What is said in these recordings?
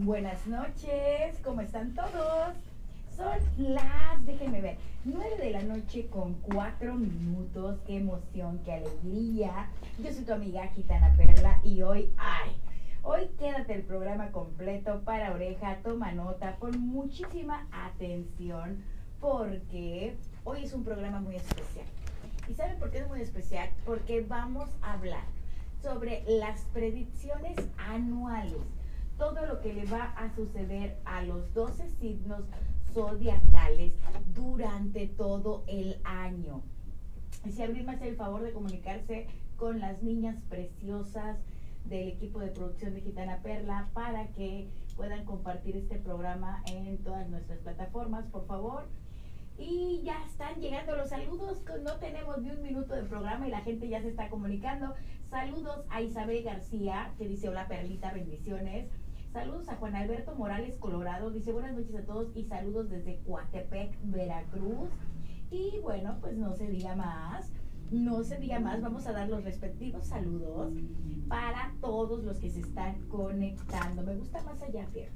Buenas noches, ¿cómo están todos? Son las, déjenme ver, nueve de la noche con cuatro minutos. Qué emoción, qué alegría. Yo soy tu amiga Gitana Perla y hoy, ay, hoy quédate el programa completo para oreja, toma nota, con muchísima atención, porque hoy es un programa muy especial. ¿Y saben por qué es muy especial? Porque vamos a hablar sobre las predicciones anuales todo lo que le va a suceder a los 12 signos zodiacales durante todo el año. Y si Abril me hace el favor de comunicarse con las niñas preciosas del equipo de producción de Gitana Perla para que puedan compartir este programa en todas nuestras plataformas, por favor. Y ya están llegando los saludos, no tenemos ni un minuto de programa y la gente ya se está comunicando. Saludos a Isabel García, que dice hola Perlita, bendiciones. Saludos a Juan Alberto Morales Colorado. Dice buenas noches a todos y saludos desde Coatepec, Veracruz. Y bueno, pues no se diga más. No se diga más, vamos a dar los respectivos saludos para todos los que se están conectando. Me gusta más allá, Pierre.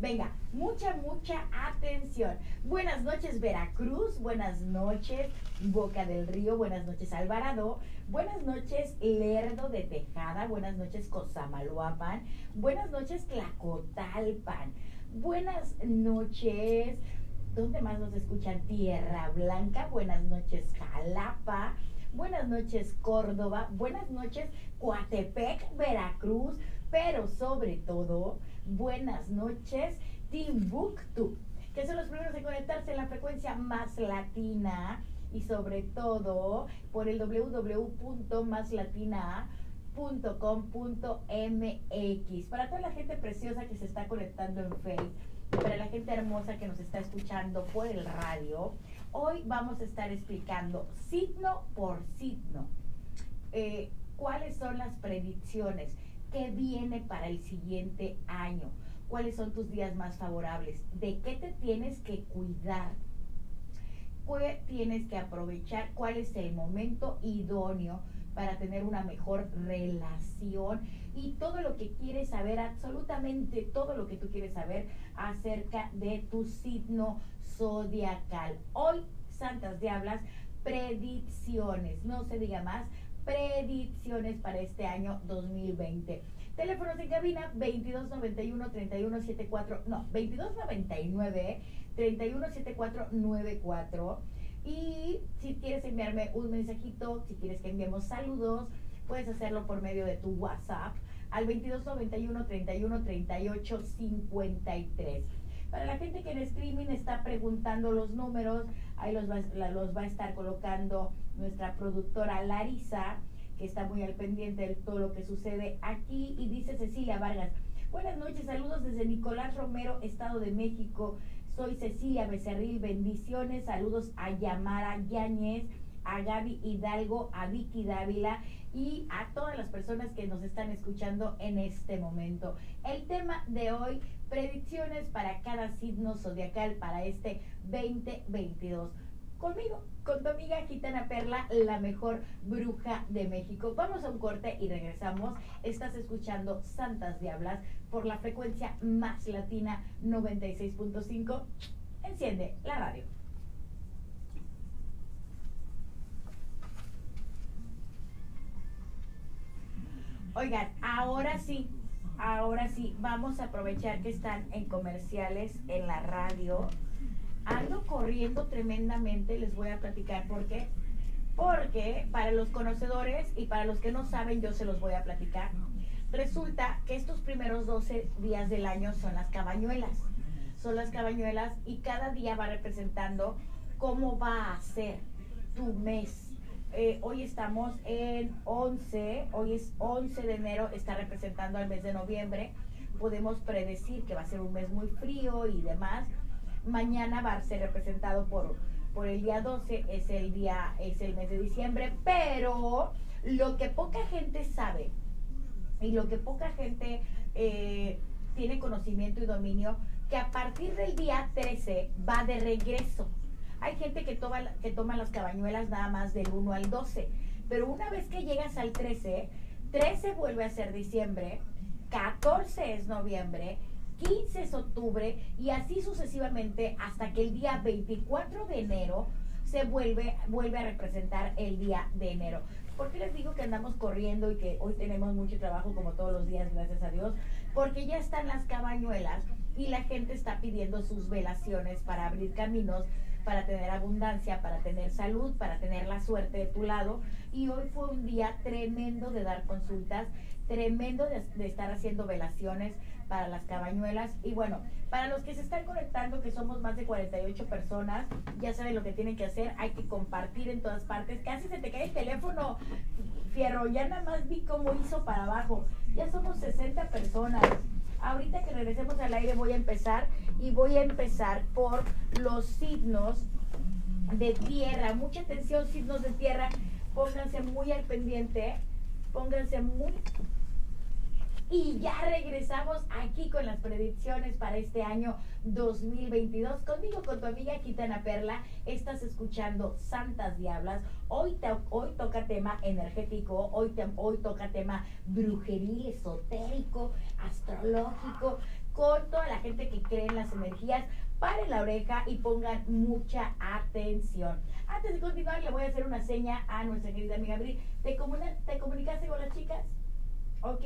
Venga, mucha, mucha atención. Buenas noches Veracruz, buenas noches Boca del Río, buenas noches Alvarado, buenas noches Lerdo de Tejada, buenas noches Cosamaloapan, buenas noches Tlacotalpan, buenas noches, ¿dónde más nos escuchan? Tierra Blanca, buenas noches Jalapa, buenas noches Córdoba, buenas noches Coatepec, Veracruz, pero sobre todo buenas noches, Timbuktu, que son los primeros en conectarse en la frecuencia más latina y sobre todo por el www.maslatina.com.mx. Para toda la gente preciosa que se está conectando en Facebook, para la gente hermosa que nos está escuchando por el radio, hoy vamos a estar explicando signo por signo eh, cuáles son las predicciones qué viene para el siguiente año, cuáles son tus días más favorables, de qué te tienes que cuidar, qué tienes que aprovechar, cuál es el momento idóneo para tener una mejor relación y todo lo que quieres saber, absolutamente todo lo que tú quieres saber acerca de tu signo zodiacal. Hoy, Santas Diablas, predicciones, no se diga más, predicciones para este año 2020. Teléfonos en cabina 2291 3174, no, 2299 317494. Y si quieres enviarme un mensajito, si quieres que enviemos saludos, puedes hacerlo por medio de tu WhatsApp al 2291 31 38 53. Para la gente que en streaming está preguntando los números, ahí los va, los va a estar colocando nuestra productora Larisa, que está muy al pendiente de todo lo que sucede aquí. Y dice Cecilia Vargas, buenas noches, saludos desde Nicolás Romero, Estado de México. Soy Cecilia Becerril, bendiciones, saludos a Yamara Yáñez, a Gaby Hidalgo, a Vicky Dávila y a todas las personas que nos están escuchando en este momento. El tema de hoy, predicciones para cada signo zodiacal para este 2022 conmigo, con tu amiga Gitana Perla, la mejor bruja de México. Vamos a un corte y regresamos. Estás escuchando Santas Diablas por la frecuencia más latina 96.5. Enciende la radio. Oigan, ahora sí, ahora sí, vamos a aprovechar que están en comerciales en la radio ando corriendo tremendamente, les voy a platicar por qué. Porque para los conocedores y para los que no saben, yo se los voy a platicar. Resulta que estos primeros 12 días del año son las cabañuelas. Son las cabañuelas y cada día va representando cómo va a ser tu mes. Eh, hoy estamos en 11, hoy es 11 de enero, está representando al mes de noviembre. Podemos predecir que va a ser un mes muy frío y demás Mañana va a ser representado por, por el día 12, es el día, es el mes de diciembre, pero lo que poca gente sabe y lo que poca gente eh, tiene conocimiento y dominio, que a partir del día 13 va de regreso. Hay gente que toma, que toma las cabañuelas nada más del 1 al 12, pero una vez que llegas al 13, 13 vuelve a ser diciembre, 14 es noviembre, 15 es octubre y así sucesivamente hasta que el día 24 de enero se vuelve, vuelve a representar el día de enero. ¿Por qué les digo que andamos corriendo y que hoy tenemos mucho trabajo como todos los días, gracias a Dios? Porque ya están las cabañuelas y la gente está pidiendo sus velaciones para abrir caminos, para tener abundancia, para tener salud, para tener la suerte de tu lado. Y hoy fue un día tremendo de dar consultas, tremendo de, de estar haciendo velaciones para las cabañuelas. Y bueno, para los que se están conectando, que somos más de 48 personas, ya saben lo que tienen que hacer, hay que compartir en todas partes. Casi se te cae el teléfono, Fierro, ya nada más vi cómo hizo para abajo. Ya somos 60 personas. Ahorita que regresemos al aire voy a empezar y voy a empezar por los signos de tierra. Mucha atención, signos de tierra. Pónganse muy al pendiente. Pónganse muy y ya regresamos aquí con las predicciones para este año 2022. Conmigo, con tu amiga Gitana Perla, estás escuchando Santas Diablas. Hoy, hoy toca tema energético, hoy, hoy toca tema brujeril, esotérico, astrológico, con toda la gente que cree en las energías. Paren la oreja y pongan mucha atención. Antes de continuar, le voy a hacer una seña a nuestra querida amiga Abril. ¿Te, ¿Te comunicaste con las chicas? ¿Ok?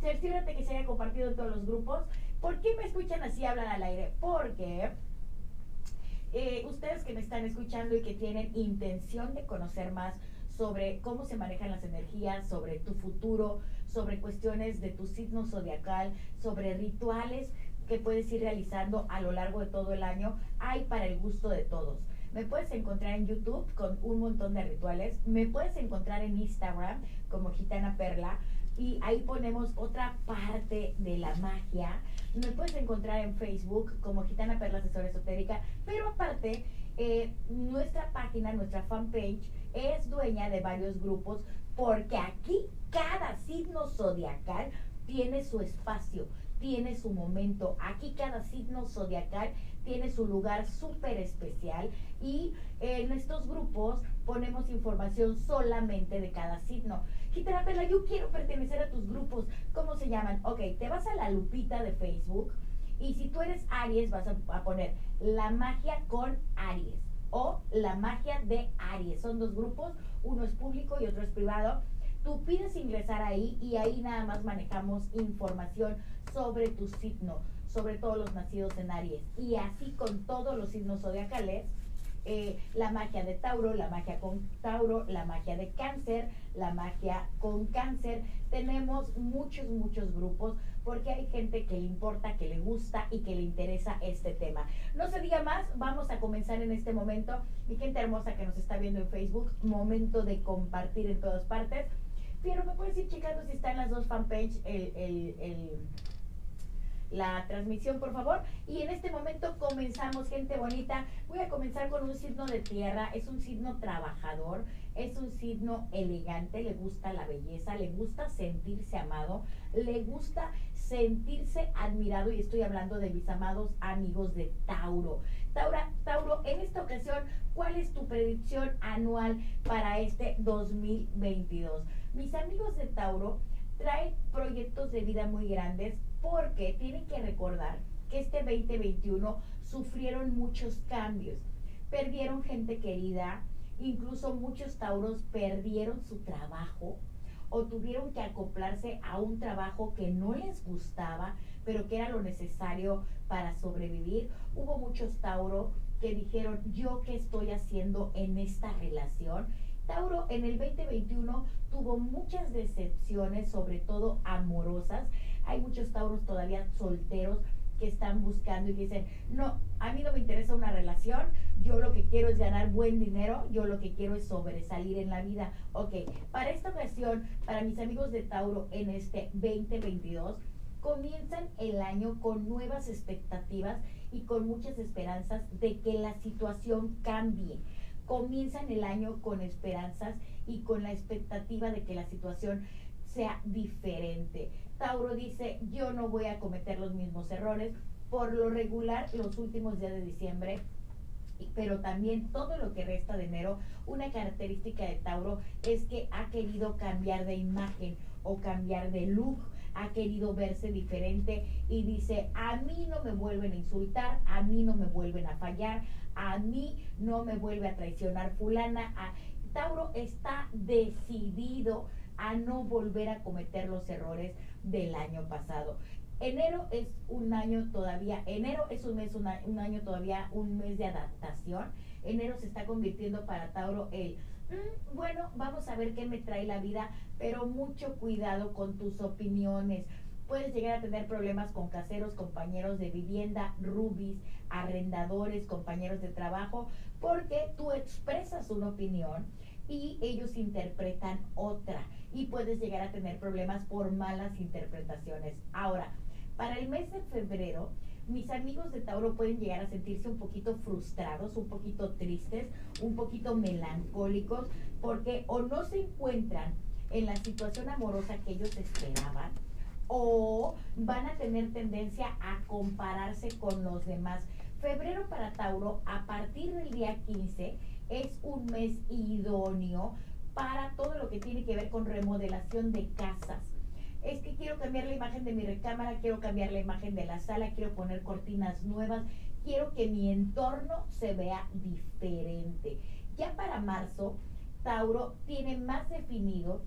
Cerciórate que se haya compartido en todos los grupos. ¿Por qué me escuchan así hablar al aire? Porque eh, ustedes que me están escuchando y que tienen intención de conocer más sobre cómo se manejan las energías, sobre tu futuro, sobre cuestiones de tu signo zodiacal, sobre rituales que puedes ir realizando a lo largo de todo el año, hay para el gusto de todos. Me puedes encontrar en YouTube con un montón de rituales. Me puedes encontrar en Instagram como Gitana Perla y ahí ponemos otra parte de la magia. Me puedes encontrar en Facebook como Gitana Perla Asesora Esotérica, pero aparte, eh, nuestra página, nuestra fanpage, es dueña de varios grupos porque aquí cada signo zodiacal tiene su espacio, tiene su momento. Aquí cada signo zodiacal tiene su lugar súper especial y en estos grupos ponemos información solamente de cada signo. Gitana yo quiero pertenecer a tus grupos. ¿Cómo se llaman? Ok, te vas a la lupita de Facebook y si tú eres Aries vas a, poner la magia con Aries o la magia de Aries. Son dos grupos, uno es público y otro es privado. Tú pides ingresar ahí y ahí nada más manejamos información sobre tu signo, sobre todos los nacidos en Aries. Y así con todos los signos zodiacales eh, la magia de Tauro, la magia con Tauro, la magia de Cáncer, la magia con Cáncer. Tenemos muchos, muchos grupos porque hay gente que le importa, que le gusta y que le interesa este tema. No se diga más, vamos a comenzar en este momento. Mi gente hermosa que nos está viendo en Facebook, momento de compartir en todas partes. Pero me puedes ir checando si está en las dos fanpage el, el, el la transmisión, por favor. Y en este momento comenzamos, gente bonita. Voy a comenzar con un signo de tierra. Es un signo trabajador, es un signo elegante, le gusta la belleza, le gusta sentirse amado, le gusta sentirse admirado. Y estoy hablando de mis amados amigos de Tauro. Taura, Tauro, en esta ocasión, ¿cuál es tu predicción anual para este 2022? Mis amigos de Tauro traen proyectos de vida muy grandes porque tienen que recordar que este 2021 sufrieron muchos cambios, perdieron gente querida, incluso muchos tauros perdieron su trabajo o tuvieron que acoplarse a un trabajo que no les gustaba, pero que era lo necesario para sobrevivir. Hubo muchos tauros que dijeron, yo qué estoy haciendo en esta relación. Tauro en el 2021 tuvo muchas decepciones, sobre todo amorosas, hay muchos tauros todavía solteros que están buscando y dicen, no, a mí no me interesa una relación, yo lo que quiero es ganar buen dinero, yo lo que quiero es sobresalir en la vida. Ok, para esta ocasión, para mis amigos de Tauro en este 2022, comienzan el año con nuevas expectativas y con muchas esperanzas de que la situación cambie. Comienzan el año con esperanzas y con la expectativa de que la situación sea diferente. Tauro dice, yo no voy a cometer los mismos errores. Por lo regular, los últimos días de diciembre, pero también todo lo que resta de enero, una característica de Tauro es que ha querido cambiar de imagen o cambiar de look, ha querido verse diferente y dice, a mí no me vuelven a insultar, a mí no me vuelven a fallar, a mí no me vuelve a traicionar fulana. Tauro está decidido a no volver a cometer los errores del año pasado. Enero es un año todavía, enero es un mes, un año todavía, un mes de adaptación. Enero se está convirtiendo para Tauro el, mm, bueno, vamos a ver qué me trae la vida, pero mucho cuidado con tus opiniones. Puedes llegar a tener problemas con caseros, compañeros de vivienda, rubis, arrendadores, compañeros de trabajo, porque tú expresas una opinión y ellos interpretan otra y puedes llegar a tener problemas por malas interpretaciones. Ahora, para el mes de febrero, mis amigos de Tauro pueden llegar a sentirse un poquito frustrados, un poquito tristes, un poquito melancólicos, porque o no se encuentran en la situación amorosa que ellos esperaban, o van a tener tendencia a compararse con los demás. Febrero para Tauro, a partir del día 15, es un mes idóneo para todo lo que tiene que ver con remodelación de casas es que quiero cambiar la imagen de mi recámara, quiero cambiar la imagen de la sala, quiero poner cortinas nuevas, quiero que mi entorno se vea diferente. Ya para marzo, Tauro tiene más definido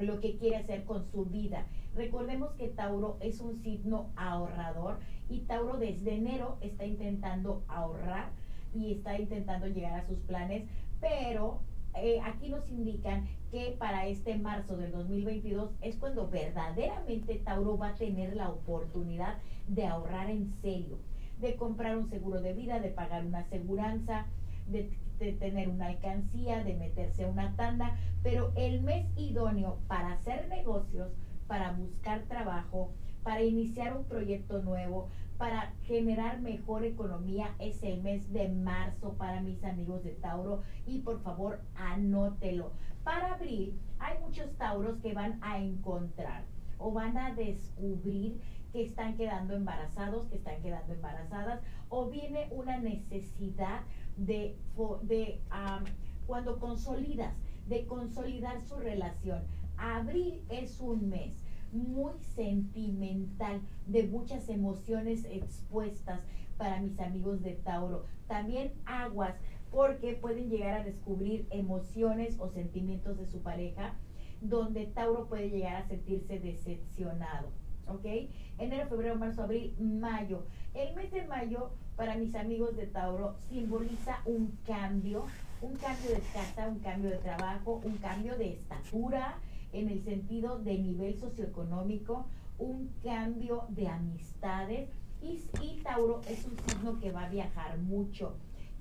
lo que quiere hacer con su vida. Recordemos que Tauro es un signo ahorrador y Tauro desde enero está intentando ahorrar y está intentando llegar a sus planes, pero eh, aquí nos indican que para este marzo del 2022 es cuando verdaderamente Tauro va a tener la oportunidad de ahorrar en serio, de comprar un seguro de vida, de pagar una aseguranza, de, de tener una alcancía, de meterse a una tanda, pero el mes idóneo para hacer negocios, para buscar trabajo, para iniciar un proyecto nuevo, para generar mejor economía es el mes de marzo para mis amigos de Tauro y por favor anótelo. Para abril hay muchos Tauros que van a encontrar o van a descubrir que están quedando embarazados, que están quedando embarazadas o viene una necesidad de, de cuando consolidas, de consolidar su relación. Abril es un mes muy sentimental, de muchas emociones expuestas para mis amigos de Tauro. También aguas, porque pueden llegar a descubrir emociones o sentimientos de su pareja, donde Tauro puede llegar a sentirse decepcionado. ¿Ok? Enero, febrero, marzo, abril, mayo. El mes de mayo, para mis amigos de Tauro, simboliza un cambio, un cambio de casa, un cambio de trabajo, un cambio de estatura, en el sentido de nivel socioeconómico, un cambio de amistades y, Tauro es un signo que va a viajar mucho.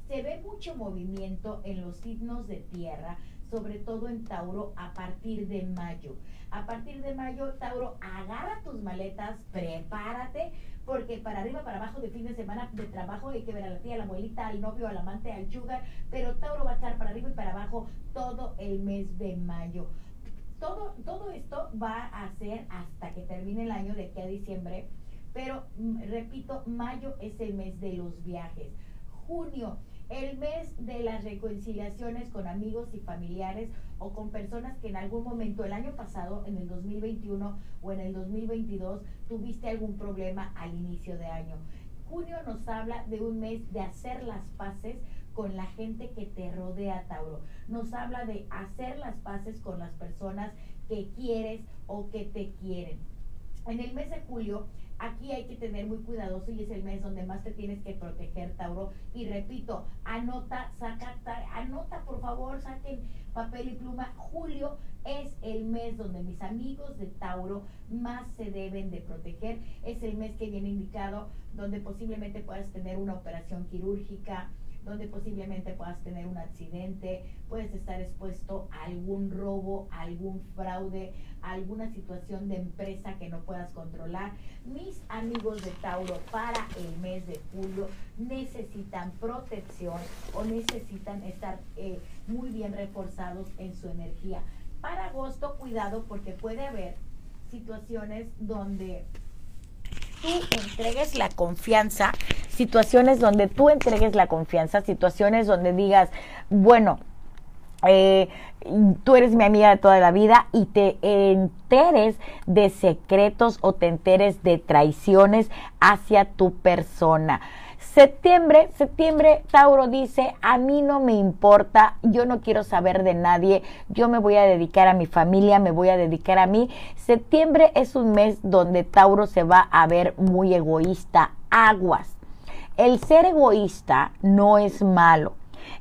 Se ve mucho movimiento en los signos de tierra, sobre todo en Tauro a partir de mayo. A partir de mayo, Tauro, agarra tus maletas, prepárate, porque para arriba, para abajo de fin de semana de trabajo hay que ver a la tía, a la abuelita, al novio, al amante, al sugar, pero Tauro va a estar para arriba y para abajo todo el mes de mayo todo, todo esto va a ser hasta que termine el año, de aquí a diciembre, pero mm, repito, mayo es el mes de los viajes. Junio, el mes de las reconciliaciones con amigos y familiares o con personas que en algún momento el año pasado, en el 2021 o en el 2022, tuviste algún problema al inicio de año. Junio nos habla de un mes de hacer las paces con la gente que te rodea, Tauro. Nos habla de hacer las paces con las personas que quieres o que te quieren. En el mes de julio, aquí hay que tener muy cuidadoso y es el mes donde más te tienes que proteger, Tauro. Y repito, anota, saca, anota por favor, saquen papel y pluma. Julio es el mes donde mis amigos de Tauro más se deben de proteger. Es el mes que viene indicado donde posiblemente puedas tener una operación quirúrgica, donde posiblemente puedas tener un accidente, puedes estar expuesto a algún robo, a algún fraude, a alguna situación de empresa que no puedas controlar. Mis amigos de Tauro para el mes de julio necesitan protección o necesitan estar eh, muy bien reforzados en su energía. Para agosto, cuidado porque puede haber situaciones donde tú entregues la confianza, situaciones donde tú entregues la confianza, situaciones donde digas, bueno, eh, tú eres mi amiga de toda la vida y te enteres de secretos o te enteres de traiciones hacia tu persona. Septiembre, septiembre, Tauro dice, a mí no me importa, yo no quiero saber de nadie, yo me voy a dedicar a mi familia, me voy a dedicar a mí. Septiembre es un mes donde Tauro se va a ver muy egoísta, aguas. El ser egoísta no es malo.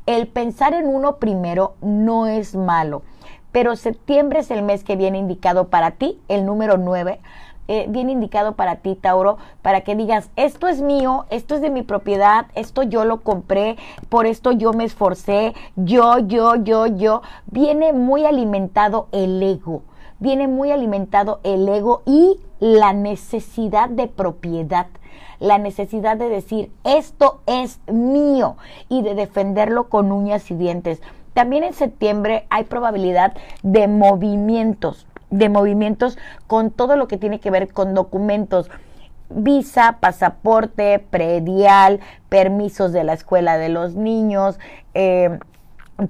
El pensar en uno primero no es malo. Pero septiembre es el mes que viene indicado para ti, el número 9 eh, bien indicado para ti, Tauro, para que digas, esto es mío, esto es de mi propiedad, esto yo lo compré, por esto yo me esforcé, yo, yo, yo, yo. Viene muy alimentado el ego, viene muy alimentado el ego y la necesidad de propiedad la necesidad de decir esto es mío y de defenderlo con uñas y dientes. También en septiembre hay probabilidad de movimientos de movimientos con todo lo que tiene que ver con documentos. Visa, pasaporte, predial, permisos de la escuela de los niños, eh,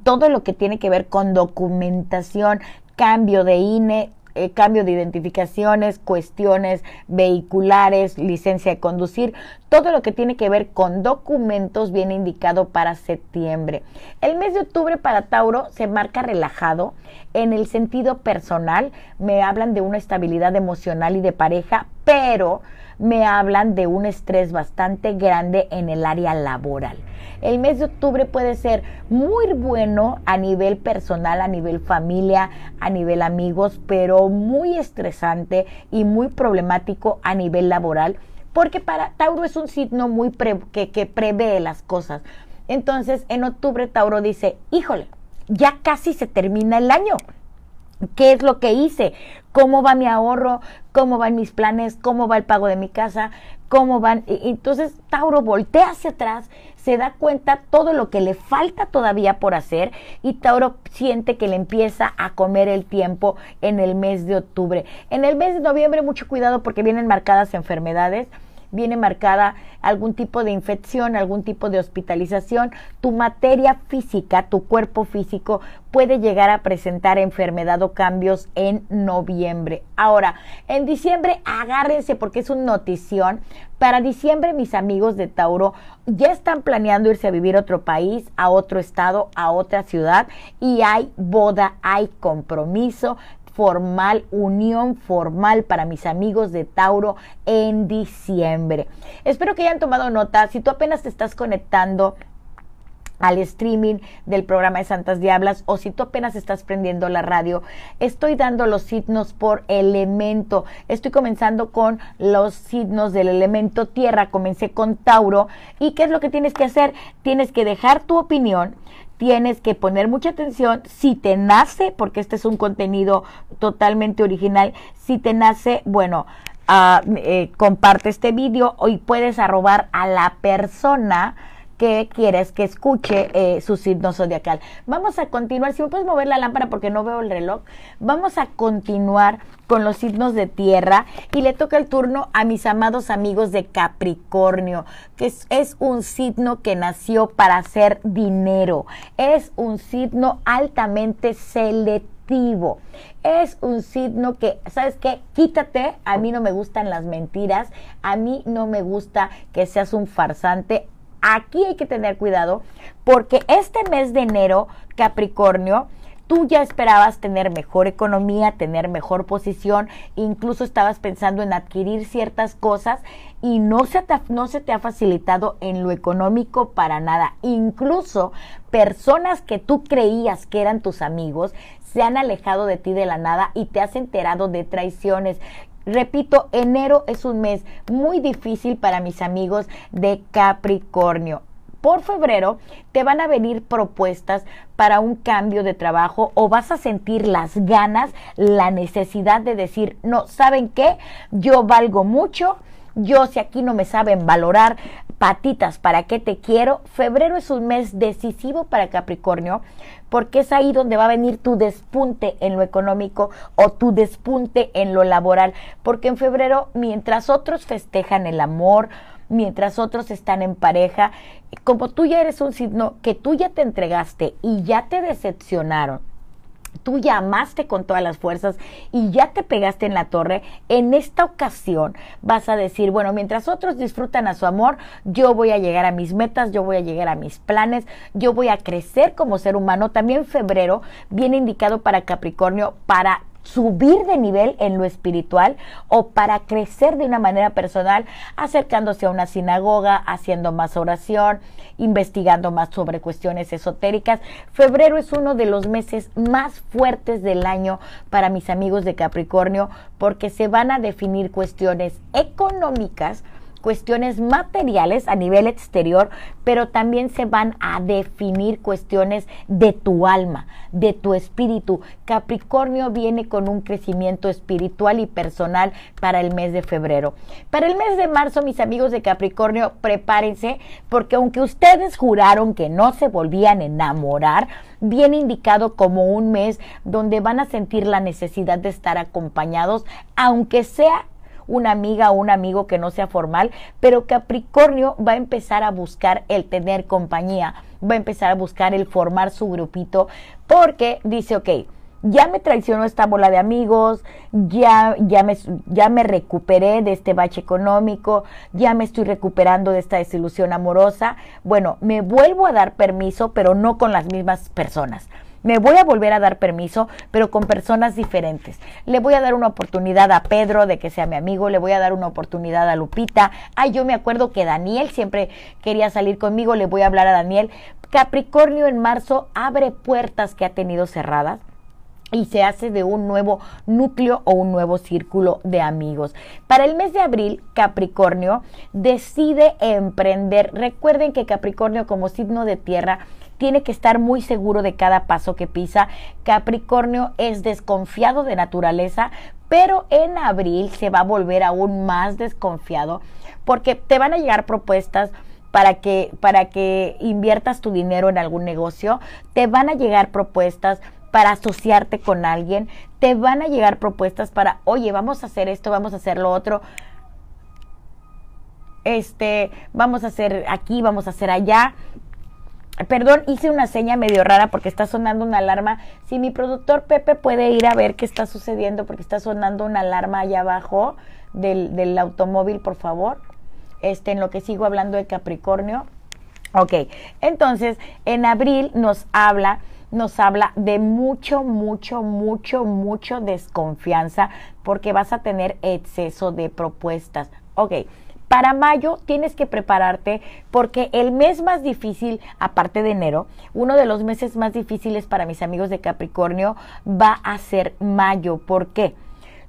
todo lo que tiene que ver con documentación, cambio de INE, eh, cambio de identificaciones, cuestiones vehiculares, licencia de conducir, todo lo que tiene que ver con documentos viene indicado para septiembre. El mes de octubre para Tauro se marca relajado en el sentido personal, me hablan de una estabilidad emocional y de pareja, pero me hablan de un estrés bastante grande en el área laboral. El mes de octubre puede ser muy bueno a nivel personal, a nivel familia, a nivel amigos, pero muy estresante y muy problemático a nivel laboral, porque para Tauro es un signo muy que, que prevé las cosas. Entonces, en octubre Tauro dice, híjole, ya casi se termina el año. ¿Qué es lo que hice? ¿Cómo va mi ahorro? ¿Cómo van mis planes? ¿Cómo va el pago de mi casa? ¿Cómo van? Y, entonces Tauro voltea hacia atrás, se da cuenta todo lo que le falta todavía por hacer y Tauro siente que le empieza a comer el tiempo en el mes de octubre. En el mes de noviembre mucho cuidado porque vienen marcadas enfermedades viene marcada algún tipo de infección, algún tipo de hospitalización, tu materia física, tu cuerpo físico puede llegar a presentar enfermedad o cambios en noviembre. Ahora, en diciembre agárrense porque es una notición. Para diciembre mis amigos de Tauro ya están planeando irse a vivir a otro país, a otro estado, a otra ciudad y hay boda, hay compromiso, formal, unión formal para mis amigos de Tauro en diciembre. Espero que hayan tomado nota. Si tú apenas te estás conectando, al streaming del programa de Santas Diablas o si tú apenas estás prendiendo la radio, estoy dando los signos por elemento. Estoy comenzando con los signos del elemento tierra. Comencé con Tauro. ¿Y qué es lo que tienes que hacer? Tienes que dejar tu opinión, tienes que poner mucha atención si te nace, porque este es un contenido totalmente original, si te nace, bueno, ah, eh, comparte este vídeo y puedes arrobar a la persona que quieres que escuche eh, su signo zodiacal. Vamos a continuar, si me puedes mover la lámpara porque no veo el reloj, vamos a continuar con los signos de tierra y le toca el turno a mis amados amigos de Capricornio, que es, es un signo que nació para hacer dinero, es un signo altamente selectivo. Es un signo que, ¿sabes qué? Quítate, a mí no me gustan las mentiras, a mí no me gusta que seas un farsante, Aquí hay que tener cuidado porque este mes de enero, Capricornio, tú ya esperabas tener mejor economía, tener mejor posición, incluso estabas pensando en adquirir ciertas cosas y no se, te, no se te ha facilitado en lo económico para nada. Incluso personas que tú creías que eran tus amigos se han alejado de ti de la nada y te has enterado de traiciones. Repito, enero es un mes muy difícil para mis amigos de Capricornio. Por febrero te van a venir propuestas para un cambio de trabajo o vas a sentir las ganas, la necesidad de decir, no, ¿saben qué? Yo valgo mucho, yo si aquí no me saben valorar, patitas, ¿para qué te quiero? Febrero es un mes decisivo para Capricornio porque es ahí donde va a venir tu despunte en lo económico o tu despunte en lo laboral, porque en febrero, mientras otros festejan el amor, mientras otros están en pareja. Como tú ya eres un signo que tú ya te entregaste y ya te decepcionaron, tú llamaste con todas las fuerzas y ya te pegaste en la torre, en esta ocasión vas a decir, bueno, mientras otros disfrutan a su amor, yo voy a llegar a mis metas, yo voy a llegar a mis planes, yo voy a crecer como ser humano. También febrero viene indicado para Capricornio para subir de nivel en lo espiritual o para crecer de una manera personal, acercándose a una sinagoga, haciendo más oración, investigando más sobre cuestiones esotéricas. Febrero es uno de los meses más fuertes del año para mis amigos de Capricornio porque se van a definir cuestiones económicas, cuestiones materiales a nivel exterior, pero también se van a definir cuestiones de tu alma, de tu espíritu. Capricornio viene con un crecimiento espiritual y personal para el mes de febrero. Para el mes de marzo, mis amigos de Capricornio, prepárense porque aunque ustedes juraron que no se volvían a enamorar, viene indicado como un mes donde van a sentir la necesidad de estar acompañados, aunque sea una amiga o un amigo que no sea formal, pero Capricornio va a empezar a buscar el tener compañía, va a empezar a buscar el formar su grupito, porque dice, ok, ya me traicionó esta bola de amigos, ya, ya, me, ya me recuperé de este bache económico, ya me estoy recuperando de esta desilusión amorosa. Bueno, me vuelvo a dar permiso, pero no con las mismas personas. Me voy a volver a dar permiso, pero con personas diferentes. Le voy a dar una oportunidad a Pedro de que sea mi amigo, le voy a dar una oportunidad a Lupita. Ay, yo me acuerdo que Daniel siempre quería salir conmigo, le voy a hablar a Daniel. Capricornio en marzo abre puertas que ha tenido cerradas y se hace de un nuevo núcleo o un nuevo círculo de amigos. Para el mes de abril, Capricornio decide emprender. Recuerden que Capricornio como signo de tierra tiene que estar muy seguro de cada paso que pisa. Capricornio es desconfiado de naturaleza, pero en abril se va a volver aún más desconfiado porque te van a llegar propuestas para que para que inviertas tu dinero en algún negocio, te van a llegar propuestas para asociarte con alguien, te van a llegar propuestas para, "Oye, vamos a hacer esto, vamos a hacer lo otro." Este, vamos a hacer aquí, vamos a hacer allá Perdón, hice una seña medio rara porque está sonando una alarma. Si mi productor Pepe puede ir a ver qué está sucediendo porque está sonando una alarma allá abajo del, del automóvil, por favor. Este, en lo que sigo hablando de Capricornio. Ok, entonces en abril nos habla, nos habla de mucho, mucho, mucho, mucho desconfianza porque vas a tener exceso de propuestas. Ok, para mayo tienes que prepararte porque el mes más difícil, aparte de enero, uno de los meses más difíciles para mis amigos de Capricornio va a ser mayo. ¿Por qué?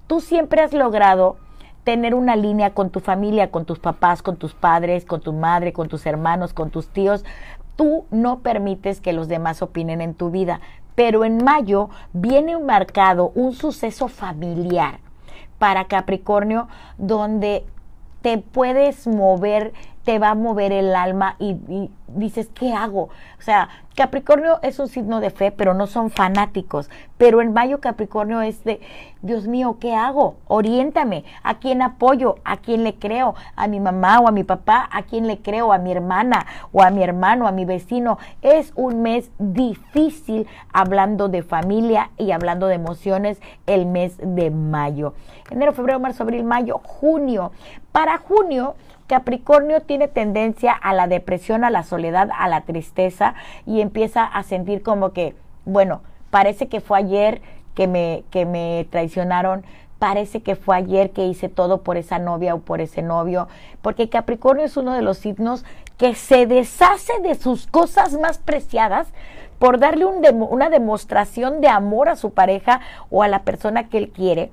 Tú siempre has logrado tener una línea con tu familia, con tus papás, con tus padres, con tu madre, con tus hermanos, con tus tíos. Tú no permites que los demás opinen en tu vida. Pero en mayo viene marcado un suceso familiar para Capricornio donde te puedes mover, te va a mover el alma y, dices, ¿qué hago? O sea, Capricornio es un signo de fe, pero no son fanáticos. Pero en mayo Capricornio es de, Dios mío, ¿qué hago? Oriéntame. ¿A quién apoyo? ¿A quién le creo? ¿A mi mamá o a mi papá? ¿A quién le creo? ¿A mi hermana o a mi hermano, a mi vecino? Es un mes difícil hablando de familia y hablando de emociones el mes de mayo. Enero, febrero, marzo, abril, mayo, junio. Para junio Capricornio tiene tendencia a la depresión, a la soledad, a la tristeza y empieza a sentir como que, bueno, parece que fue ayer que me, que me traicionaron, parece que fue ayer que hice todo por esa novia o por ese novio, porque Capricornio es uno de los signos que se deshace de sus cosas más preciadas por darle un una demostración de amor a su pareja o a la persona que él quiere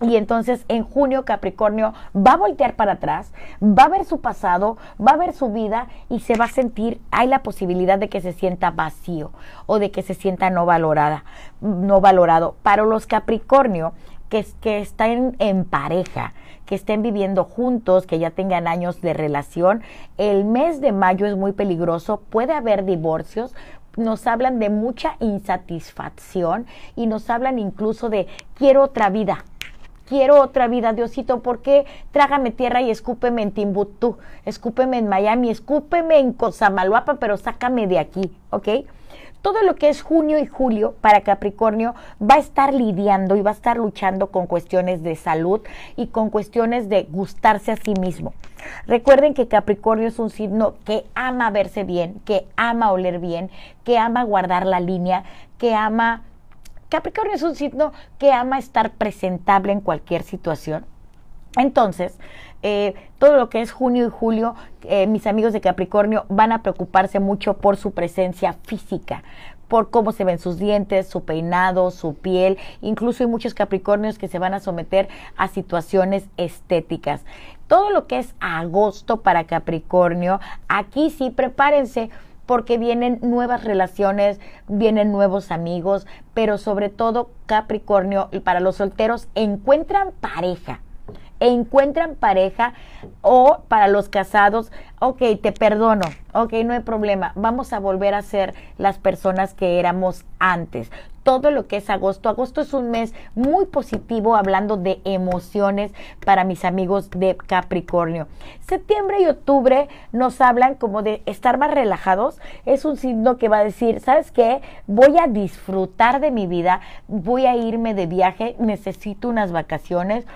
y entonces en junio Capricornio va a voltear para atrás, va a ver su pasado, va a ver su vida y se va a sentir, hay la posibilidad de que se sienta vacío o de que se sienta no valorada, no valorado. Para los Capricornio que, que están en pareja, que estén viviendo juntos, que ya tengan años de relación, el mes de mayo es muy peligroso, puede haber divorcios, nos hablan de mucha insatisfacción y nos hablan incluso de quiero otra vida, quiero otra vida, Diosito, ¿por qué trágame tierra y escúpeme en Timbuktu, escúpeme en Miami, escúpeme en Cosamaloapa, pero sácame de aquí, ¿ok? todo lo que es junio y julio para Capricornio va a estar lidiando y va a estar luchando con cuestiones de salud y con cuestiones de gustarse a sí mismo. Recuerden que Capricornio es un signo que ama verse bien, que ama oler bien, que ama guardar la línea, que ama... Capricornio es un signo que ama estar presentable en cualquier situación. Entonces, eh, todo lo que es junio y julio, eh, mis amigos de Capricornio van a preocuparse mucho por su presencia física, por cómo se ven sus dientes, su peinado, su piel. Incluso hay muchos Capricornios que se van a someter a situaciones estéticas. Todo lo que es agosto para Capricornio, aquí sí prepárense porque vienen nuevas relaciones, vienen nuevos amigos, pero sobre todo Capricornio, para los solteros, encuentran pareja encuentran pareja o para los casados, ok, te perdono, ok, no hay problema, vamos a volver a ser las personas que éramos antes. Todo lo que es agosto, agosto es un mes muy positivo hablando de emociones para mis amigos de Capricornio. Septiembre y octubre nos hablan como de estar más relajados, es un signo que va a decir, ¿sabes qué? Voy a disfrutar de mi vida, voy a irme de viaje, necesito unas vacaciones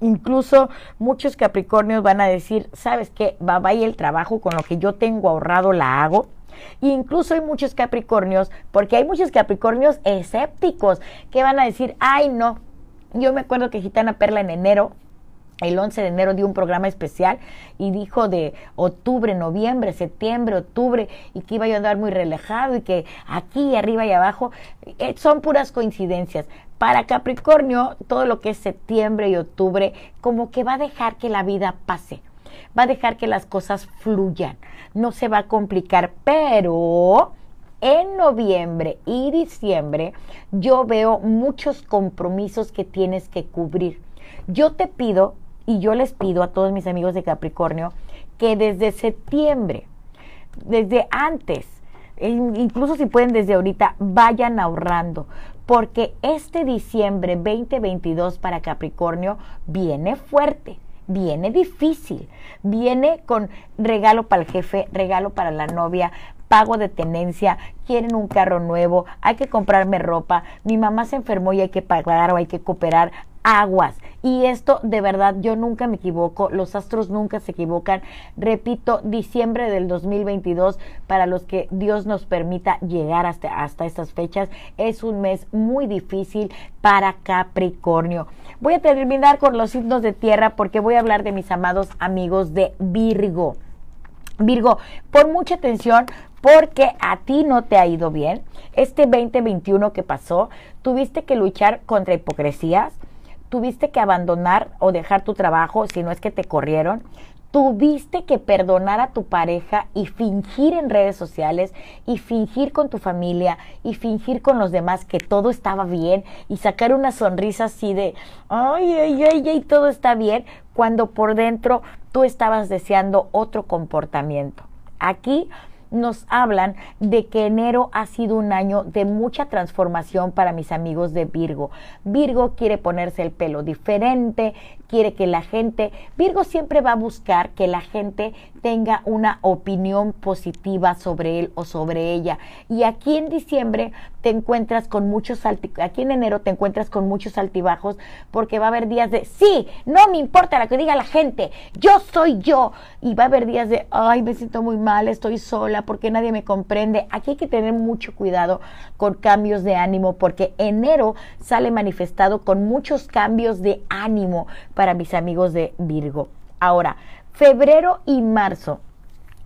Incluso muchos Capricornios van a decir, ¿sabes qué? Va, va y el trabajo con lo que yo tengo ahorrado la hago. Incluso hay muchos Capricornios, porque hay muchos Capricornios escépticos que van a decir, ay no, yo me acuerdo que Gitana Perla en enero el 11 de enero dio un programa especial y dijo de octubre, noviembre, septiembre, octubre y que iba a andar muy relajado y que aquí, arriba y abajo eh, son puras coincidencias. Para Capricornio, todo lo que es septiembre y octubre, como que va a dejar que la vida pase, va a dejar que las cosas fluyan, no se va a complicar, pero en noviembre y diciembre yo veo muchos compromisos que tienes que cubrir. Yo te pido y yo les pido a todos mis amigos de Capricornio que desde septiembre, desde antes, e incluso si pueden desde ahorita, vayan ahorrando, porque este diciembre 2022 para Capricornio viene fuerte, viene difícil, viene con regalo para el jefe, regalo para la novia, pago de tenencia, quieren un carro nuevo, hay que comprarme ropa, mi mamá se enfermó y hay que pagar o hay que cooperar, aguas. Y esto de verdad yo nunca me equivoco, los astros nunca se equivocan. Repito, diciembre del 2022, para los que Dios nos permita llegar hasta, hasta estas fechas, es un mes muy difícil para Capricornio. Voy a terminar con los signos de tierra porque voy a hablar de mis amados amigos de Virgo. Virgo, por mucha atención porque a ti no te ha ido bien. Este 2021 que pasó, tuviste que luchar contra hipocresías, tuviste que abandonar o dejar tu trabajo, si no es que te corrieron, tuviste que perdonar a tu pareja y fingir en redes sociales y fingir con tu familia y fingir con los demás que todo estaba bien y sacar una sonrisa así de, ay, ay, ay, ay, todo está bien, cuando por dentro tú estabas deseando otro comportamiento. Aquí nos hablan de que enero ha sido un año de mucha transformación para mis amigos de Virgo. Virgo quiere ponerse el pelo diferente, quiere que la gente, Virgo siempre va a buscar que la gente tenga una opinión positiva sobre él o sobre ella. Y aquí en diciembre te encuentras con muchos aquí en enero te encuentras con muchos altibajos porque va a haber días de sí, no me importa lo que diga la gente, yo soy yo. Y va a haber días de ay, me siento muy mal, estoy sola porque nadie me comprende. Aquí hay que tener mucho cuidado con cambios de ánimo porque enero sale manifestado con muchos cambios de ánimo para mis amigos de Virgo. Ahora, febrero y marzo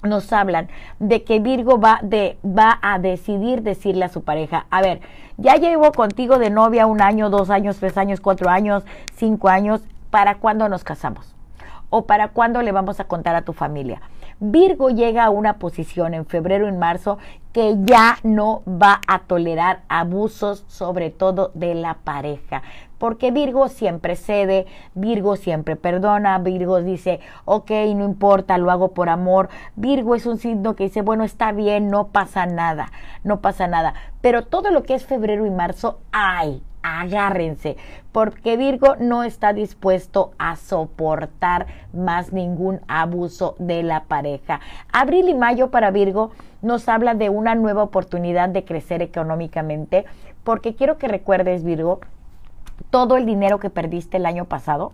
nos hablan de que Virgo va, de, va a decidir decirle a su pareja, a ver, ya llevo contigo de novia un año, dos años, tres años, cuatro años, cinco años, ¿para cuándo nos casamos? ¿O para cuándo le vamos a contar a tu familia? Virgo llega a una posición en febrero y marzo que ya no va a tolerar abusos, sobre todo de la pareja. Porque Virgo siempre cede, Virgo siempre perdona, Virgo dice, ok, no importa, lo hago por amor. Virgo es un signo que dice, bueno, está bien, no pasa nada, no pasa nada. Pero todo lo que es febrero y marzo, ay, agárrense, porque Virgo no está dispuesto a soportar más ningún abuso de la pareja. Abril y mayo para Virgo nos habla de una nueva oportunidad de crecer económicamente, porque quiero que recuerdes, Virgo, todo el dinero que perdiste el año pasado,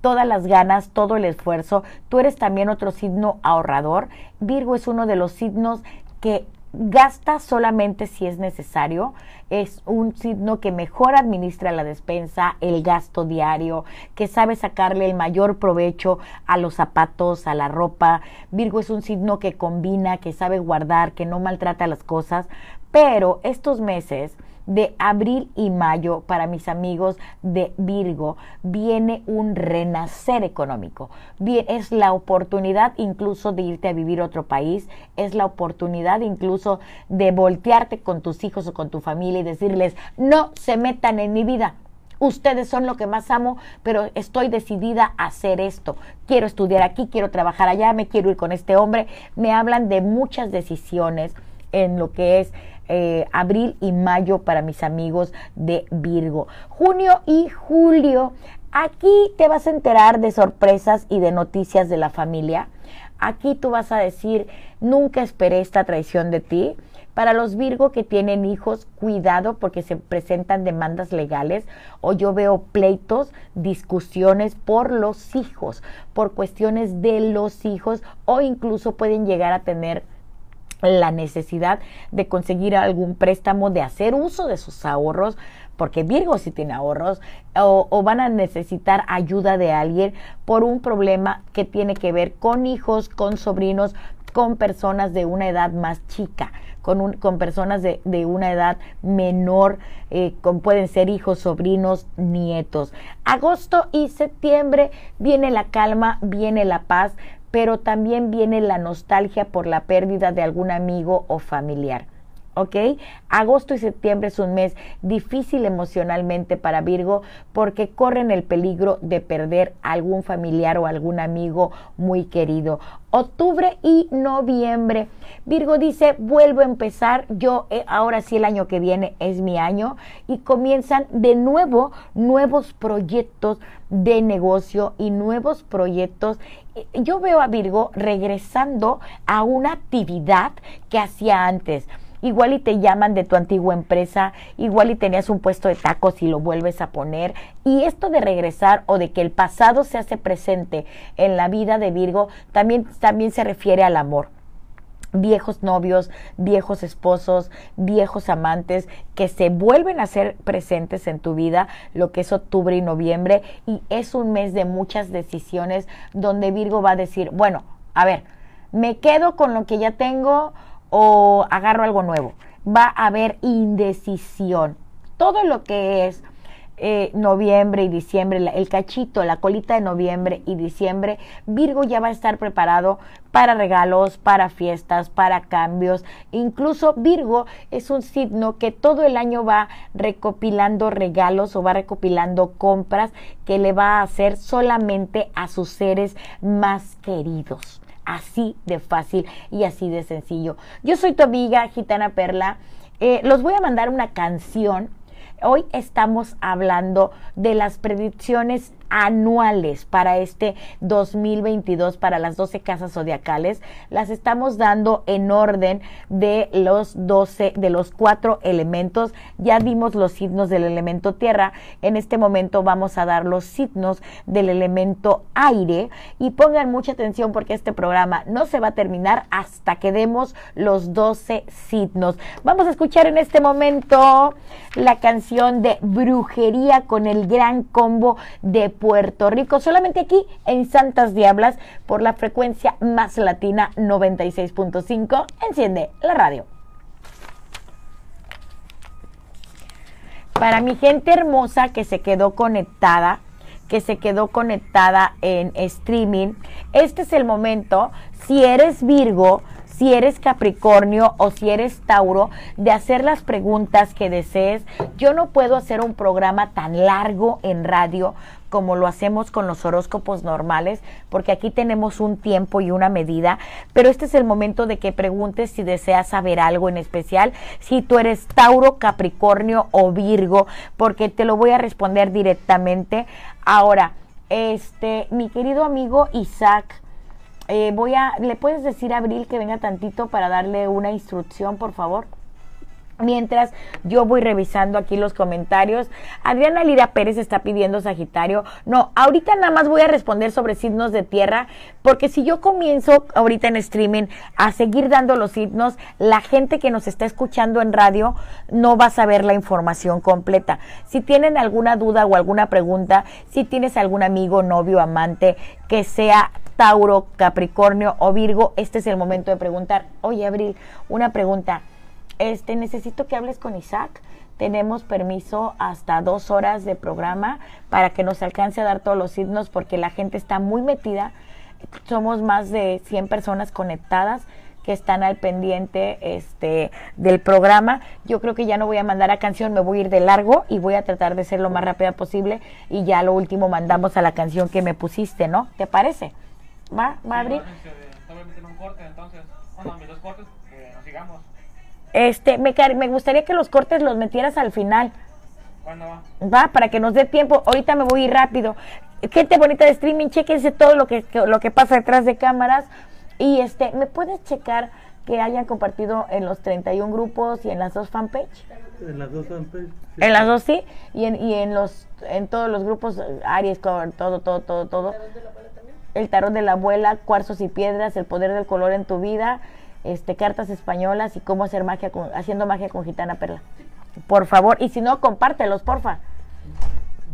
todas las ganas, todo el esfuerzo. Tú eres también otro signo ahorrador. Virgo es uno de los signos que gasta solamente si es necesario. Es un signo que mejor administra la despensa, el gasto diario, que sabe sacarle el mayor provecho a los zapatos, a la ropa. Virgo es un signo que combina, que sabe guardar, que no maltrata las cosas. Pero estos meses de abril y mayo para mis amigos de Virgo viene un renacer económico. Bien, es la oportunidad incluso de irte a vivir a otro país, es la oportunidad incluso de voltearte con tus hijos o con tu familia y decirles, no se metan en mi vida, ustedes son lo que más amo, pero estoy decidida a hacer esto. Quiero estudiar aquí, quiero trabajar allá, me quiero ir con este hombre. Me hablan de muchas decisiones en lo que es eh, abril y mayo para mis amigos de Virgo. Junio y julio, aquí te vas a enterar de sorpresas y de noticias de la familia. Aquí tú vas a decir, nunca esperé esta traición de ti. Para los Virgo que tienen hijos, cuidado porque se presentan demandas legales o yo veo pleitos, discusiones por los hijos, por cuestiones de los hijos o incluso pueden llegar a tener la necesidad de conseguir algún préstamo, de hacer uso de sus ahorros, porque Virgo sí tiene ahorros, o, van a necesitar ayuda de alguien por un problema que tiene que ver con hijos, con sobrinos, con personas de una edad más chica, con, con personas de, de, una edad menor, eh, pueden ser hijos, sobrinos, nietos. Agosto y septiembre viene la calma, viene la paz, pero también viene la nostalgia por la pérdida de algún amigo o familiar. ¿Ok? Agosto y septiembre es un mes difícil emocionalmente para Virgo porque corren el peligro de perder algún familiar o algún amigo muy querido. Octubre y noviembre. Virgo dice, vuelvo a empezar, yo eh, ahora sí el año que viene es mi año y comienzan de nuevo nuevos proyectos de negocio y nuevos proyectos. Eh, yo veo a Virgo regresando a una actividad que hacía antes igual y te llaman de tu antigua empresa, igual y tenías un puesto de tacos y lo vuelves a poner. Y esto de regresar o de que el pasado se hace presente en la vida de Virgo también, también se refiere al amor viejos novios, viejos esposos, viejos amantes que se vuelven a ser presentes en tu vida, lo que es octubre y noviembre, y es un mes de muchas decisiones donde Virgo va a decir, bueno, a ver, me quedo con lo que ya tengo o agarro algo nuevo. Va a haber indecisión. Todo lo que es eh, noviembre y diciembre, el cachito, la colita de noviembre y diciembre, Virgo ya va a estar preparado para regalos, para fiestas, para cambios. Incluso Virgo es un signo que todo el año va recopilando regalos o va recopilando compras que le va a hacer solamente a sus seres más queridos así de fácil y así de sencillo. Yo soy tu amiga Gitana Perla. Eh, los voy a mandar una canción. Hoy estamos hablando de las predicciones anuales para este 2022 para las 12 casas zodiacales. Las estamos dando en orden de los 12, de los cuatro elementos. Ya dimos los signos del elemento tierra. En este momento vamos a dar los signos del elemento aire. Y pongan mucha atención porque este programa no se va a terminar hasta que demos los 12 signos. Vamos a escuchar en este momento la canción de Brujería con el gran combo de Puerto Rico, solamente aquí en Santas Diablas por la frecuencia más latina 96.5. Enciende la radio. Para mi gente hermosa que se quedó conectada, que se quedó conectada en streaming, este es el momento, si eres Virgo, si eres Capricornio o si eres Tauro, de hacer las preguntas que desees. Yo no puedo hacer un programa tan largo en radio como lo hacemos con los horóscopos normales, porque aquí tenemos un tiempo y una medida, pero este es el momento de que preguntes si deseas saber algo en especial, si tú eres Tauro, Capricornio o Virgo, porque te lo voy a responder directamente. Ahora, este, mi querido amigo Isaac, eh, voy a, ¿le puedes decir a Abril que venga tantito para darle una instrucción, por favor? Mientras yo voy revisando aquí los comentarios, Adriana Lira Pérez está pidiendo Sagitario. No, ahorita nada más voy a responder sobre signos de tierra, porque si yo comienzo ahorita en streaming a seguir dando los signos, la gente que nos está escuchando en radio no va a saber la información completa. Si tienen alguna duda o alguna pregunta, si tienes algún amigo, novio, amante que sea Tauro, Capricornio o Virgo, este es el momento de preguntar. Oye, Abril, una pregunta este, necesito que hables con Isaac. Tenemos permiso hasta dos horas de programa para que nos alcance a dar todos los signos porque la gente está muy metida. Somos más de 100 personas conectadas que están al pendiente este, del programa. Yo creo que ya no voy a mandar a canción, me voy a ir de largo y voy a tratar de ser lo más rápida posible y ya lo último mandamos a la canción que me pusiste, ¿no? ¿Te parece? ¿Va? ¿Va a abrir? Este. Este, me, me gustaría que los cortes los metieras al final. ¿Cuándo va? Va, para que nos dé tiempo. Ahorita me voy a ir rápido. Gente bonita de streaming, chequense todo lo que, lo que pasa detrás de cámaras. Y este, ¿me puedes checar que hayan compartido en los 31 grupos y en las dos fanpage? En las dos fanpage. En las dos sí, y en, y en los en todos los grupos Aries, todo, todo, todo, todo. El tarot de la abuela, cuarzos y piedras, el poder del color en tu vida, este, cartas españolas y cómo hacer magia con, haciendo magia con Gitana Perla. Por favor, y si no, compártelos, porfa.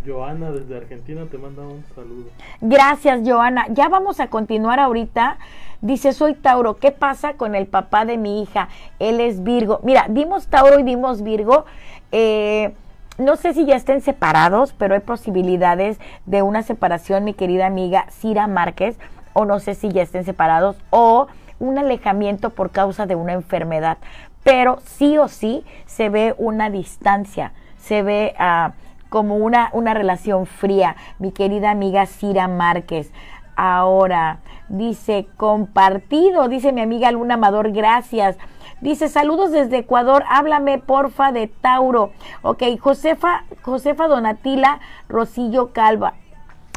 Joana desde Argentina te manda un saludo. Gracias, Joana. Ya vamos a continuar ahorita. Dice, soy Tauro. ¿Qué pasa con el papá de mi hija? Él es Virgo. Mira, dimos Tauro y dimos Virgo. Eh, no sé si ya estén separados, pero hay posibilidades de una separación, mi querida amiga Cira Márquez. O no sé si ya estén separados. O un alejamiento por causa de una enfermedad, pero sí o sí se ve una distancia, se ve uh, como una, una relación fría. Mi querida amiga Cira Márquez. Ahora, dice, compartido, dice mi amiga Luna Amador, gracias. Dice, saludos desde Ecuador, háblame porfa de Tauro. Ok, Josefa, Josefa Donatila Rosillo Calva.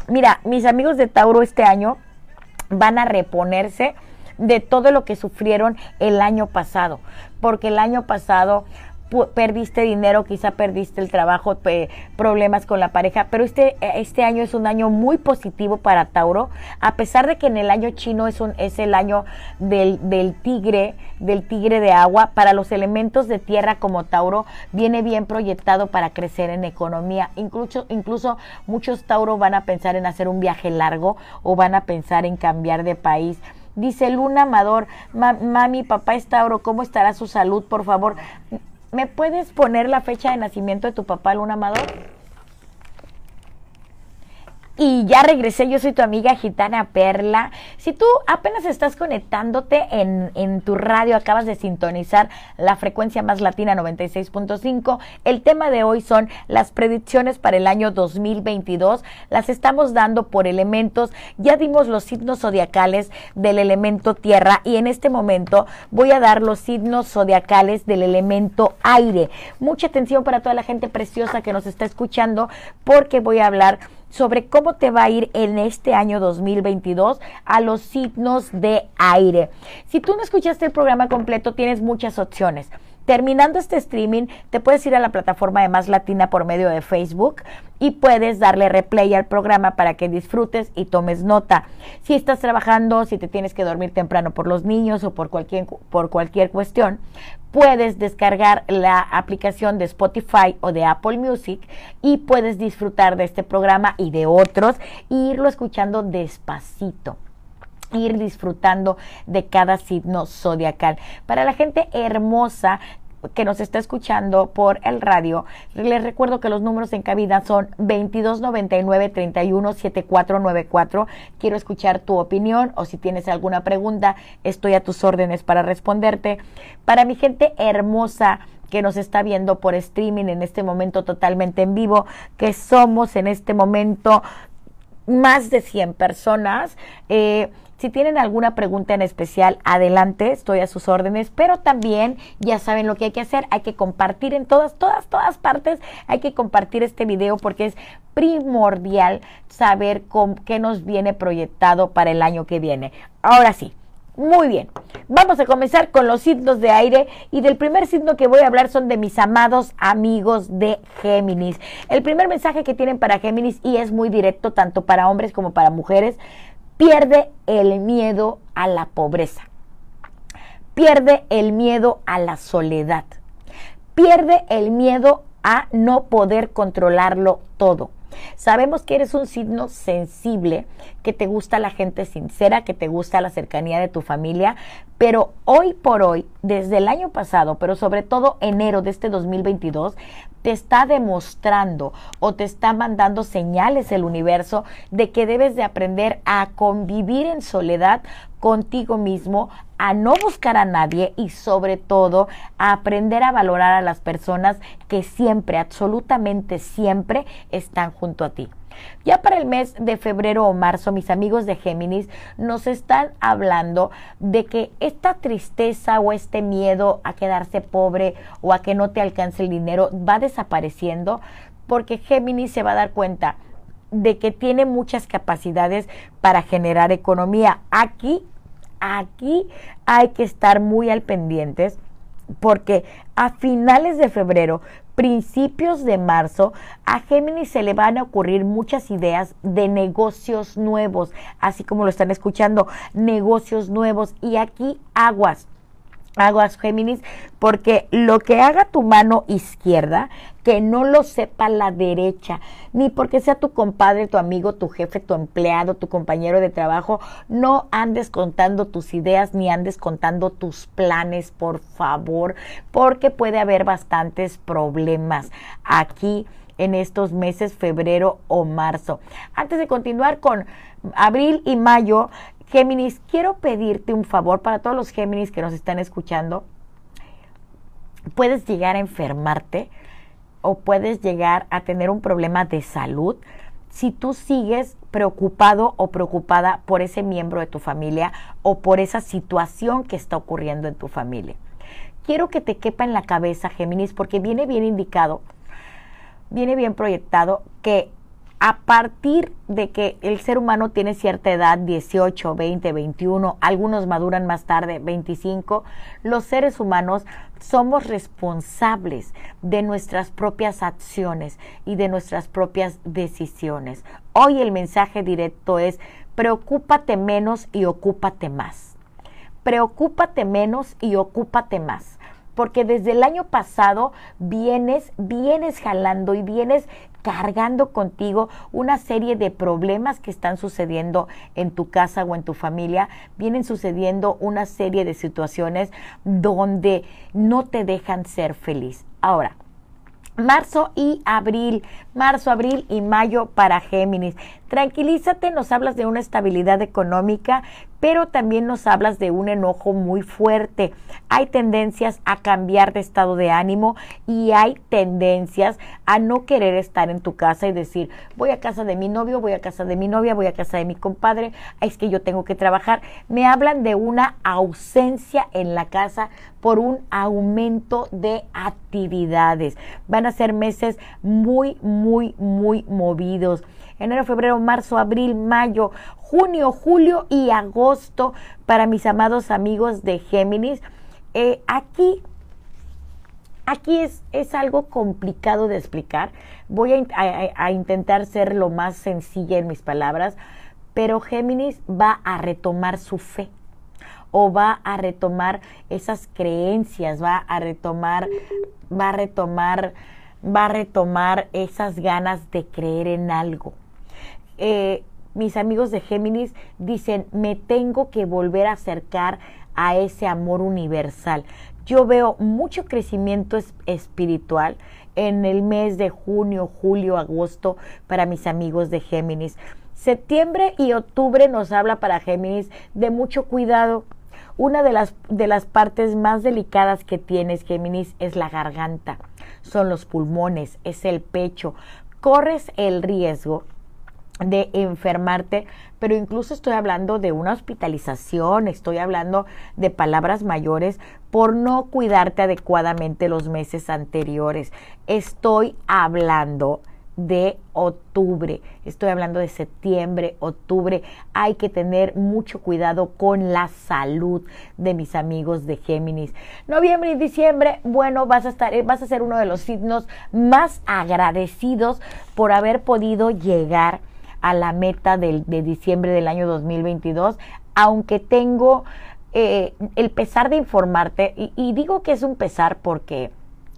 Mira, mis amigos de Tauro este año van a reponerse de todo lo que sufrieron el año pasado, porque el año pasado perdiste dinero, quizá perdiste el trabajo, problemas con la pareja, pero este, este año es un año muy positivo para Tauro, a pesar de que en el año chino es, un, es el año del, del tigre, del tigre de agua, para los elementos de tierra como Tauro, viene bien proyectado para crecer en economía. Incluso, incluso muchos Tauro van a pensar en hacer un viaje largo o van a pensar en cambiar de país Dice Luna Amador, mami, papá es Tauro, ¿cómo estará su salud? Por favor, ¿me puedes poner la fecha de nacimiento de tu papá, Luna Amador? Y ya regresé, yo soy tu amiga gitana Perla. Si tú apenas estás conectándote en, en tu radio, acabas de sintonizar la frecuencia más latina 96.5, el tema de hoy son las predicciones para el año 2022. Las estamos dando por elementos. Ya dimos los signos zodiacales del elemento tierra y en este momento voy a dar los signos zodiacales del elemento aire. Mucha atención para toda la gente preciosa que nos está escuchando porque voy a hablar sobre cómo te va a ir en este año 2022 a los signos de aire. Si tú no escuchaste el programa completo, tienes muchas opciones. Terminando este streaming, te puedes ir a la plataforma de Más Latina por medio de Facebook y puedes darle replay al programa para que disfrutes y tomes nota. Si estás trabajando, si te tienes que dormir temprano por los niños o por cualquier, por cualquier cuestión, puedes descargar la aplicación de Spotify o de Apple Music y puedes disfrutar de este programa y de otros e irlo escuchando despacito ir disfrutando de cada signo zodiacal. Para la gente hermosa que nos está escuchando por el radio, les recuerdo que los números en cabina son 2299 317494. Quiero escuchar tu opinión o si tienes alguna pregunta, estoy a tus órdenes para responderte. Para mi gente hermosa que nos está viendo por streaming en este momento totalmente en vivo, que somos en este momento más de 100 personas. Eh, si tienen alguna pregunta en especial, adelante, estoy a sus órdenes, pero también ya saben lo que hay que hacer, hay que compartir en todas, todas, todas partes, hay que compartir este video porque es primordial saber con qué nos viene proyectado para el año que viene. Ahora sí, muy bien, vamos a comenzar con los signos de aire y del primer signo que voy a hablar son de mis amados amigos de Géminis. El primer mensaje que tienen para Géminis y es muy directo tanto para hombres como para mujeres pierde el miedo a la pobreza, pierde el miedo a la soledad, pierde el miedo a no poder controlarlo todo. Sabemos que eres un signo sensible, que te gusta la gente sincera, que te gusta la cercanía de tu familia, pero hoy por hoy, desde el año pasado, pero sobre todo enero de este 2022, te está demostrando o te está mandando señales el universo de que debes de aprender a convivir en soledad contigo mismo, a no buscar a nadie y sobre todo a aprender a valorar a las personas que siempre, absolutamente siempre están junto a ti. Ya para el mes de febrero o marzo, mis amigos de Géminis nos están hablando de que esta tristeza o este miedo a quedarse pobre o a que no te alcance el dinero va desapareciendo porque Géminis se va a dar cuenta de que tiene muchas capacidades para generar economía. Aquí, aquí hay que estar muy al pendientes porque a finales de febrero, principios de marzo, a Géminis se le van a ocurrir muchas ideas de negocios nuevos, así como lo están escuchando, negocios nuevos. Y aquí aguas aguas Géminis, porque lo que haga tu mano izquierda, que no lo sepa la derecha, ni porque sea tu compadre, tu amigo, tu jefe, tu empleado, tu compañero de trabajo, no andes contando tus ideas ni andes contando tus planes, por favor, porque puede haber bastantes problemas aquí en estos meses, febrero o marzo. Antes de continuar con abril y mayo, Géminis, quiero pedirte un favor para todos los Géminis que nos están escuchando. Puedes llegar a enfermarte o puedes llegar a tener un problema de salud si tú sigues preocupado o preocupada por ese miembro de tu familia o por esa situación que está ocurriendo en tu familia. Quiero que te quepa en la cabeza, Géminis, porque viene bien indicado, viene bien proyectado que a partir de que el ser humano tiene cierta edad, 18, 20, 21, algunos maduran más tarde, 25, los seres humanos somos responsables de nuestras propias acciones y de nuestras propias decisiones. Hoy el mensaje directo es, preocúpate menos y ocúpate más. Preocúpate menos y ocúpate más porque desde el año pasado vienes, vienes jalando y vienes cargando contigo una serie de problemas que están sucediendo en tu casa o en tu familia, vienen sucediendo una serie de situaciones donde no te dejan ser feliz. Ahora, marzo y abril, marzo, abril y mayo para Géminis. Tranquilízate, nos hablas de una estabilidad económica, pero también nos hablas de un enojo muy fuerte. Hay tendencias a cambiar de estado de ánimo y hay tendencias a no querer estar en tu casa y decir, voy a casa de mi novio, voy a casa de mi novia, voy a casa de mi compadre, es que yo tengo que trabajar. Me hablan de una ausencia en la casa por un aumento de actividades. Van a ser meses muy, muy, muy movidos enero, febrero, marzo, abril, mayo, junio, julio y agosto para mis amados amigos de Géminis. Eh, aquí, aquí es, es, algo complicado de explicar. Voy a, a intentar ser lo más sencilla en mis palabras, pero Géminis va a retomar su fe o va a retomar esas creencias, va a retomar, va a retomar, va a retomar esas ganas de creer en algo eh, mis amigos de Géminis dicen, me tengo que volver a acercar a ese amor universal. Yo veo mucho crecimiento es- espiritual en el mes de junio, julio, agosto para mis amigos de Géminis. Septiembre y octubre nos habla para Géminis de mucho cuidado. Una de las, de las partes más delicadas que tienes, Géminis, es la garganta, son los pulmones, es el pecho. Corres el riesgo de enfermarte, pero incluso estoy hablando de una hospitalización, estoy hablando de palabras mayores por no cuidarte adecuadamente los meses anteriores. Estoy hablando de octubre, estoy hablando de septiembre, octubre. Hay que tener mucho cuidado con la salud de mis amigos de Géminis. Noviembre y diciembre, bueno, vas a estar, vas a ser uno de los signos más agradecidos por haber podido llegar a la meta del, de diciembre del año 2022, aunque tengo eh, el pesar de informarte, y, y, digo que es un pesar porque,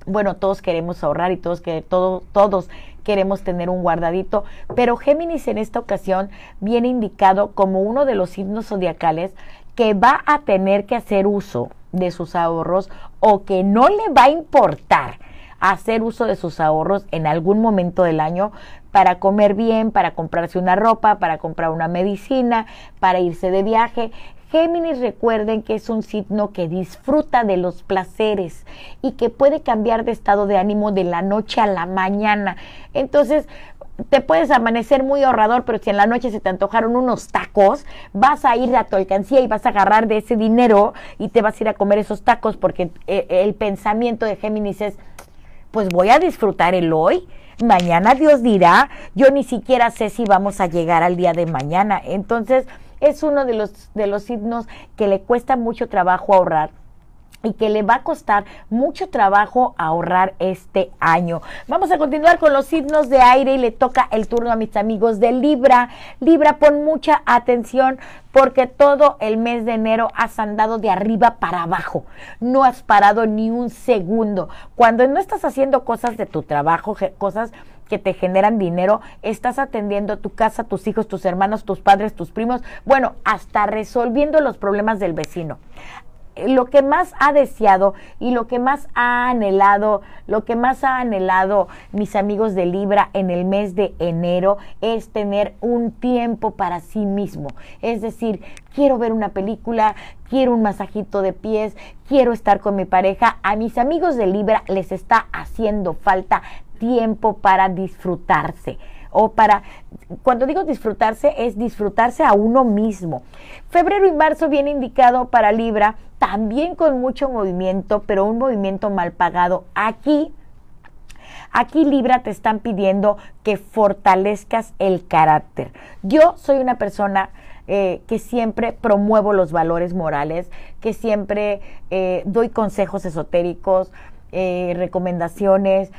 bueno, todos queremos ahorrar y todos, que, todo, todos queremos tener un guardadito, pero Géminis en esta ocasión viene indicado como uno de los signos zodiacales que va a tener que hacer uso de sus ahorros o que no le va a importar hacer uso de sus ahorros en algún momento del año para comer bien, para comprarse una ropa, para comprar una medicina, para irse de viaje. Géminis recuerden que es un signo que disfruta de los placeres y que puede cambiar de estado de ánimo de la noche a la mañana. Entonces, te puedes amanecer muy ahorrador, pero si en la noche se te antojaron unos tacos, vas a ir a tu alcancía y vas a agarrar de ese dinero y te vas a ir a comer esos tacos porque el, el pensamiento de Géminis es, pues voy a disfrutar el hoy. Mañana Dios dirá, yo ni siquiera sé si vamos a llegar al día de mañana. Entonces, es uno de los, de los signos que le cuesta mucho trabajo ahorrar y que le va a costar mucho trabajo ahorrar este año. Vamos a continuar con los signos de aire y le toca el turno a mis amigos de Libra. Libra, pon mucha atención porque todo el mes de enero has andado de arriba para abajo. No has parado ni un segundo. Cuando no estás haciendo cosas de tu trabajo, cosas que te generan dinero, estás atendiendo tu casa, tus hijos, tus hermanos, tus padres, tus primos, bueno, hasta resolviendo los problemas del vecino lo que más ha deseado y lo que más ha anhelado, lo que más ha anhelado mis amigos de Libra en el mes de enero es tener un tiempo para sí mismo. Es decir, quiero ver una película, quiero un masajito de pies, quiero estar con mi pareja. A mis amigos de Libra les está haciendo falta tiempo para disfrutarse o para, cuando digo disfrutarse, es disfrutarse a uno mismo. Febrero y marzo viene indicado para Libra, también con mucho movimiento, pero un movimiento mal pagado. Aquí, aquí Libra te están pidiendo que fortalezcas el carácter. Yo soy una persona eh, que siempre promuevo los valores morales, que siempre eh, doy consejos esotéricos, eh, recomendaciones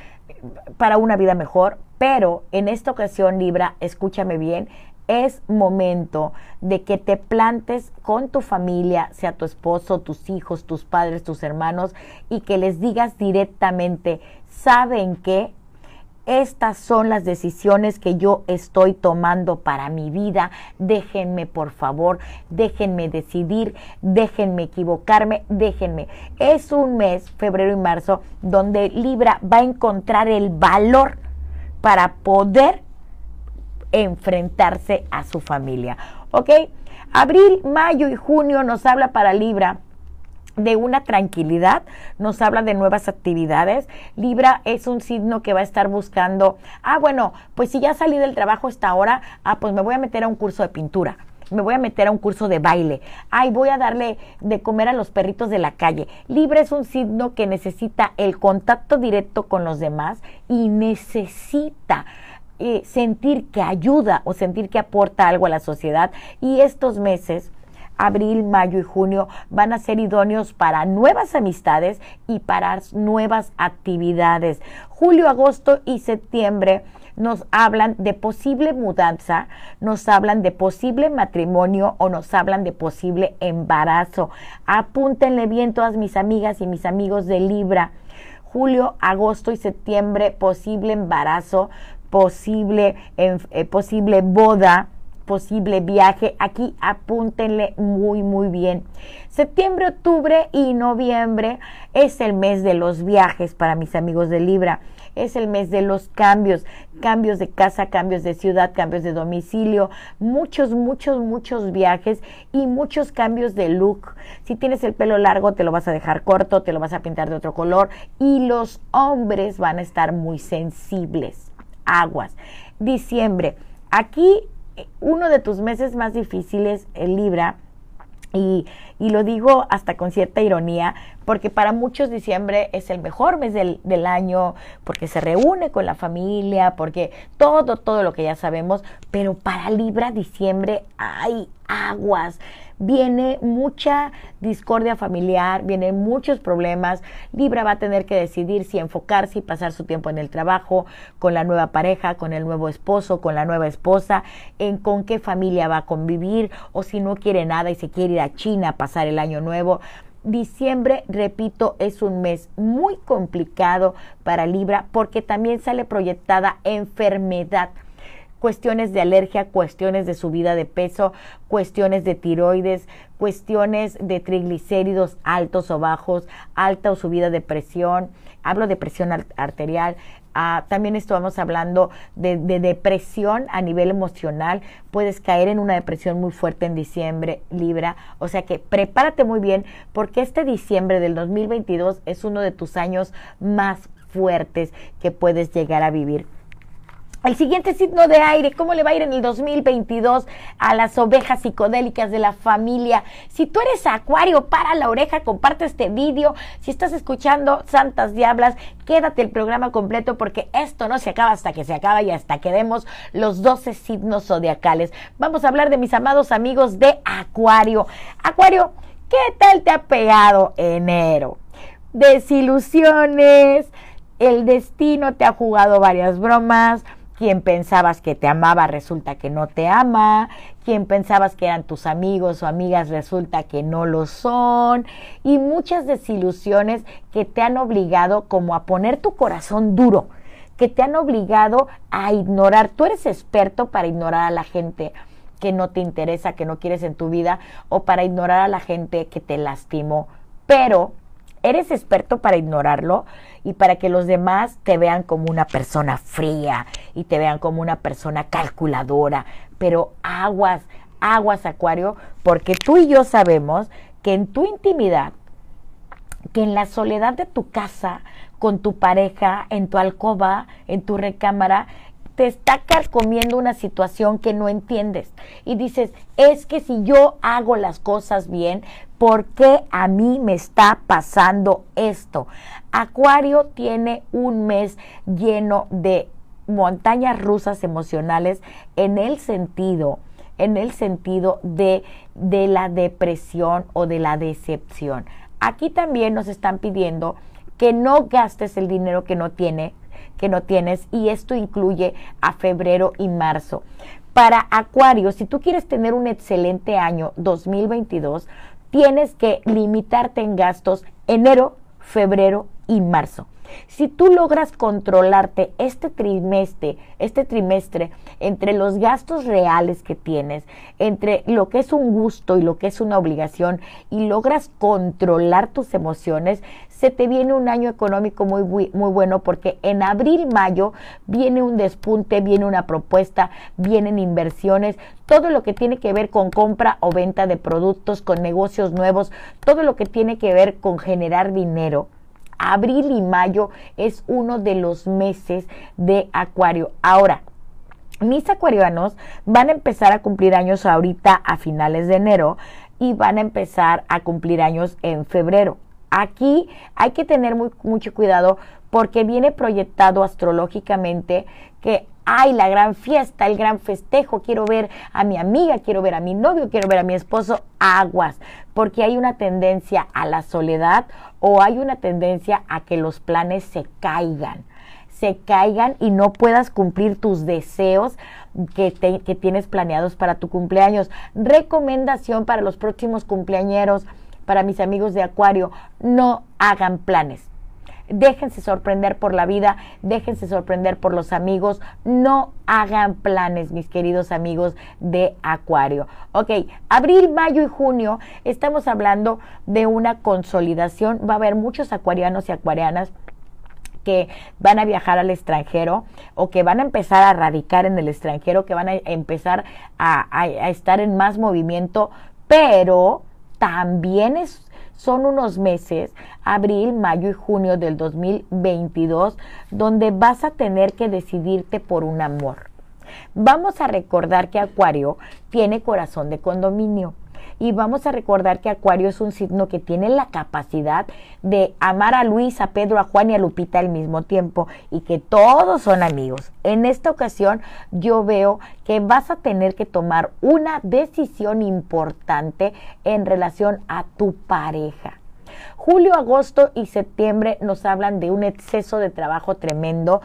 para una vida mejor, pero en esta ocasión, Libra, escúchame bien, es momento de que te plantes con tu familia, sea tu esposo, tus hijos, tus padres, tus hermanos, y que les digas directamente, ¿saben qué? Estas son las decisiones que yo estoy tomando para mi vida. Déjenme, por favor, déjenme decidir, déjenme equivocarme, déjenme. Es un mes, febrero y marzo, donde Libra va a encontrar el valor para poder enfrentarse a su familia. ¿Ok? Abril, mayo y junio nos habla para Libra de una tranquilidad, nos habla de nuevas actividades. Libra es un signo que va a estar buscando, ah, bueno, pues si ya salí del trabajo hasta ahora, ah, pues me voy a meter a un curso de pintura me voy a meter a un curso de baile, ay, voy a darle de comer a los perritos de la calle. Libra es un signo que necesita el contacto directo con los demás y necesita eh, sentir que ayuda o sentir que aporta algo a la sociedad. Y estos meses, abril, mayo y junio van a ser idóneos para nuevas amistades y para nuevas actividades. Julio, agosto y septiembre nos hablan de posible mudanza, nos hablan de posible matrimonio o nos hablan de posible embarazo. Apúntenle bien todas mis amigas y mis amigos de Libra. Julio, agosto y septiembre, posible embarazo, posible, eh, posible boda, posible viaje. Aquí apúntenle muy, muy bien. Septiembre, octubre y noviembre es el mes de los viajes para mis amigos de Libra es el mes de los cambios, cambios de casa, cambios de ciudad, cambios de domicilio, muchos, muchos, muchos viajes y muchos cambios de look. Si tienes el pelo largo, te lo vas a dejar corto, te lo vas a pintar de otro color y los hombres van a estar muy sensibles. Aguas. Diciembre. Aquí uno de tus meses más difíciles, el Libra, y, y, lo digo hasta con cierta ironía, porque para muchos diciembre es el mejor mes del, del, año, porque se reúne con la familia, porque todo, todo lo que ya sabemos, pero para Libra diciembre hay aguas viene mucha discordia familiar, vienen muchos problemas. Libra va a tener que decidir si enfocarse y pasar su tiempo en el trabajo, con la nueva pareja, con el nuevo esposo, con la nueva esposa, en con qué familia va a convivir o si no quiere nada y se quiere ir a China a pasar el año nuevo. Diciembre, repito, es un mes muy complicado para Libra porque también sale proyectada enfermedad cuestiones de alergia, cuestiones de subida de peso, cuestiones de tiroides, cuestiones de triglicéridos altos o bajos, alta o subida de presión, hablo de presión arterial, Ah, también estamos hablando de, de, depresión a nivel emocional. Puedes caer en una depresión muy fuerte en diciembre, Libra. O sea que prepárate muy bien porque este diciembre del 2022 es uno de tus años más fuertes que puedes llegar a vivir. El siguiente signo de aire, ¿cómo le va a ir en el 2022 a las ovejas psicodélicas de la familia? Si tú eres acuario, para la oreja, comparte este vídeo. Si estás escuchando Santas Diablas, quédate el programa completo porque esto no se acaba hasta que se acaba y hasta que demos los 12 signos zodiacales. Vamos a hablar de mis amados amigos de acuario. Acuario, ¿qué tal te ha pegado enero? Desilusiones, el destino te ha jugado varias bromas quien pensabas que te amaba resulta que no te ama, quien pensabas que eran tus amigos o amigas resulta que no lo son, y muchas desilusiones que te han obligado como a poner tu corazón duro, que te han obligado a ignorar. Tú eres experto para ignorar a la gente que no te interesa, que no quieres en tu vida, o para ignorar a la gente que te lastimó, pero eres experto para ignorarlo y para que los demás te vean como una persona fría y te vean como una persona calculadora. Pero aguas, aguas, Acuario, porque tú y yo sabemos que en tu intimidad, que en la soledad de tu casa, con tu pareja, en tu alcoba, en tu recámara, te está carcomiendo una situación que no entiendes. Y dices, es que si yo hago las cosas bien, ¿por qué a mí me está pasando esto? Acuario tiene un mes lleno de montañas rusas emocionales en el sentido en el sentido de, de la depresión o de la decepción. Aquí también nos están pidiendo que no gastes el dinero que no tiene, que no tienes y esto incluye a febrero y marzo. Para Acuario, si tú quieres tener un excelente año 2022, tienes que limitarte en gastos enero, febrero y marzo. Si tú logras controlarte este trimestre, este trimestre entre los gastos reales que tienes, entre lo que es un gusto y lo que es una obligación y logras controlar tus emociones, se te viene un año económico muy, muy bueno porque en abril, mayo viene un despunte, viene una propuesta, vienen inversiones, todo lo que tiene que ver con compra o venta de productos, con negocios nuevos, todo lo que tiene que ver con generar dinero abril y mayo es uno de los meses de Acuario. Ahora, mis acuarianos van a empezar a cumplir años ahorita a finales de enero y van a empezar a cumplir años en febrero. Aquí hay que tener mucho cuidado porque viene proyectado astrológicamente que hay la gran fiesta, el gran festejo, quiero ver a mi amiga, quiero ver a mi novio, quiero ver a mi esposo, aguas, porque hay una tendencia a la soledad o hay una tendencia a que los planes se caigan, se caigan y no puedas cumplir tus deseos que, que tienes planeados para tu cumpleaños. Recomendación para los próximos cumpleañeros, para mis amigos de Acuario, no hagan planes déjense sorprender por la vida, déjense sorprender por los amigos, no hagan planes, mis queridos amigos de Acuario. Ok, abril, mayo y junio estamos hablando de una consolidación, va a haber muchos acuarianos y acuarianas que van a viajar al extranjero o que van a empezar a radicar en el extranjero, que van a empezar a, a estar en más movimiento, pero también es, son unos meses, abril, mayo y junio del 2022, donde vas a tener que decidirte por un amor. Vamos a recordar que Acuario tiene corazón de condominio. Y vamos a recordar que Acuario es un signo que tiene la capacidad de amar a Luis, a Pedro, a Juan y a Lupita al mismo tiempo y que todos son amigos. En esta ocasión yo veo que vas a tener que tomar una decisión importante en relación a tu pareja. Julio, agosto y septiembre nos hablan de un exceso de trabajo tremendo,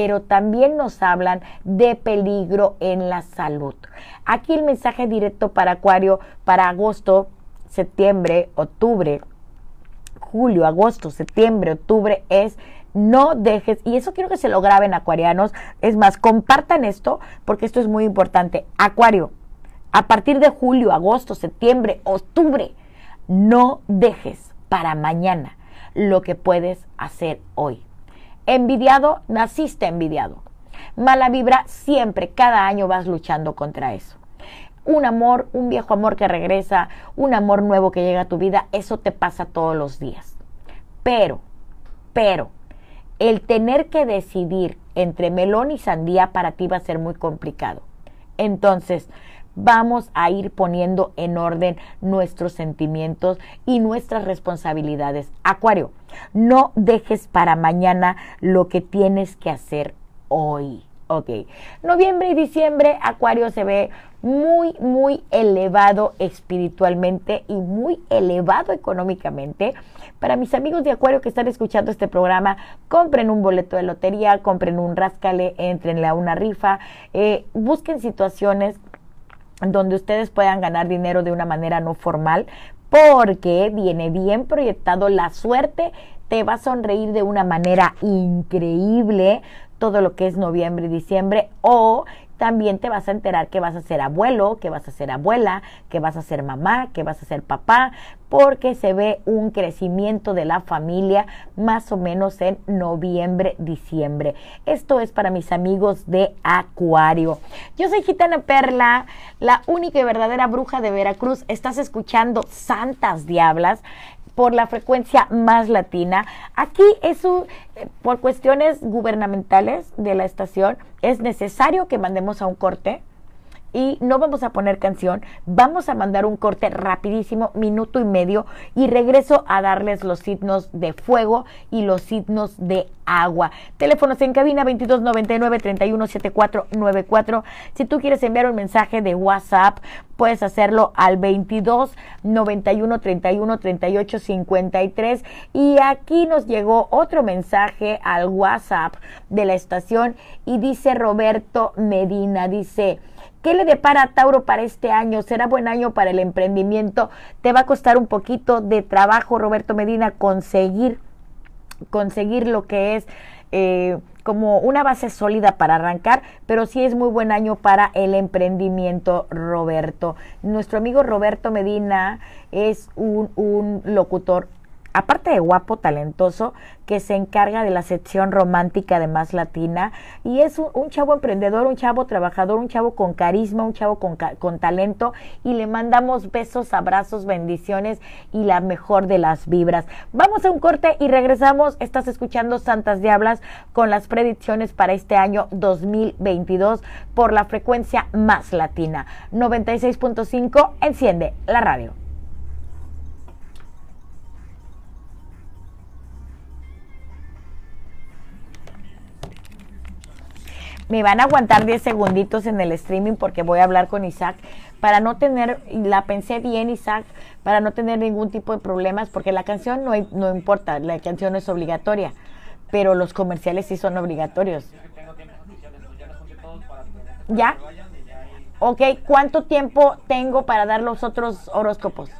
pero también nos hablan de peligro en la salud. Aquí el mensaje directo para Acuario para agosto, septiembre, octubre, julio, agosto, septiembre, octubre es no dejes, y eso quiero que se lo graben acuarianos, es más, compartan esto porque esto es muy importante. Acuario, a partir de julio, agosto, septiembre, octubre, no dejes para mañana lo que puedes hacer hoy. Envidiado, naciste envidiado. Mala vibra, siempre, cada año vas luchando contra eso. Un amor, un viejo amor que regresa, un amor nuevo que llega a tu vida, eso te pasa todos los días. Pero, pero, el tener que decidir entre melón y sandía para ti va a ser muy complicado. Entonces, vamos a ir poniendo en orden nuestros sentimientos y nuestras responsabilidades. Acuario, no dejes para mañana lo que tienes que hacer hoy. Ok, noviembre y diciembre, Acuario se ve muy, muy elevado espiritualmente y muy elevado económicamente. Para mis amigos de Acuario que están escuchando este programa, compren un boleto de lotería, compren un rascale, entrenle a una rifa, eh, busquen situaciones donde ustedes puedan ganar dinero de una manera no formal, porque viene bien proyectado la suerte, te va a sonreír de una manera increíble todo lo que es noviembre y diciembre o también te vas a enterar que vas a ser abuelo, que vas a ser abuela, que vas a ser mamá, que vas a ser papá, porque se ve un crecimiento de la familia más o menos en noviembre, diciembre. Esto es para mis amigos de Acuario. Yo soy Gitana Perla, la única y verdadera bruja de Veracruz. Estás escuchando Santas Diablas por la frecuencia más latina. Aquí es eh, por cuestiones gubernamentales de la estación, es necesario que mandemos a un corte y no vamos a poner canción, vamos a mandar un corte rapidísimo, minuto y medio, y regreso a darles los signos de fuego y los signos de agua. Teléfonos en cabina 2299-317494. Si tú quieres enviar un mensaje de WhatsApp, puedes hacerlo al 22 91 31 38 53 y aquí nos llegó otro mensaje al WhatsApp de la estación y dice Roberto Medina dice ¿Qué le depara Tauro para este año? ¿Será buen año para el emprendimiento? Te va a costar un poquito de trabajo, Roberto Medina, conseguir, conseguir lo que es eh, como una base sólida para arrancar, pero sí es muy buen año para el emprendimiento, Roberto. Nuestro amigo Roberto Medina es un, un locutor aparte de guapo, talentoso, que se encarga de la sección romántica de Más Latina y es un, chavo emprendedor, un chavo trabajador, un chavo con carisma, un chavo con, con talento y le mandamos besos, abrazos, bendiciones y la mejor de las vibras. Vamos a un corte y regresamos. Estás escuchando Santas Diablas con las predicciones para este año 2022 por la frecuencia Más Latina. 96.5, enciende la radio. Me van a aguantar 10 segunditos en el streaming porque voy a hablar con Isaac para no tener, la pensé bien Isaac, para no tener ningún tipo de problemas, porque la canción no, no importa, la canción es obligatoria, pero los comerciales sí son obligatorios. ¿Ya? Ok, ¿cuánto tiempo tengo para dar los otros horóscopos?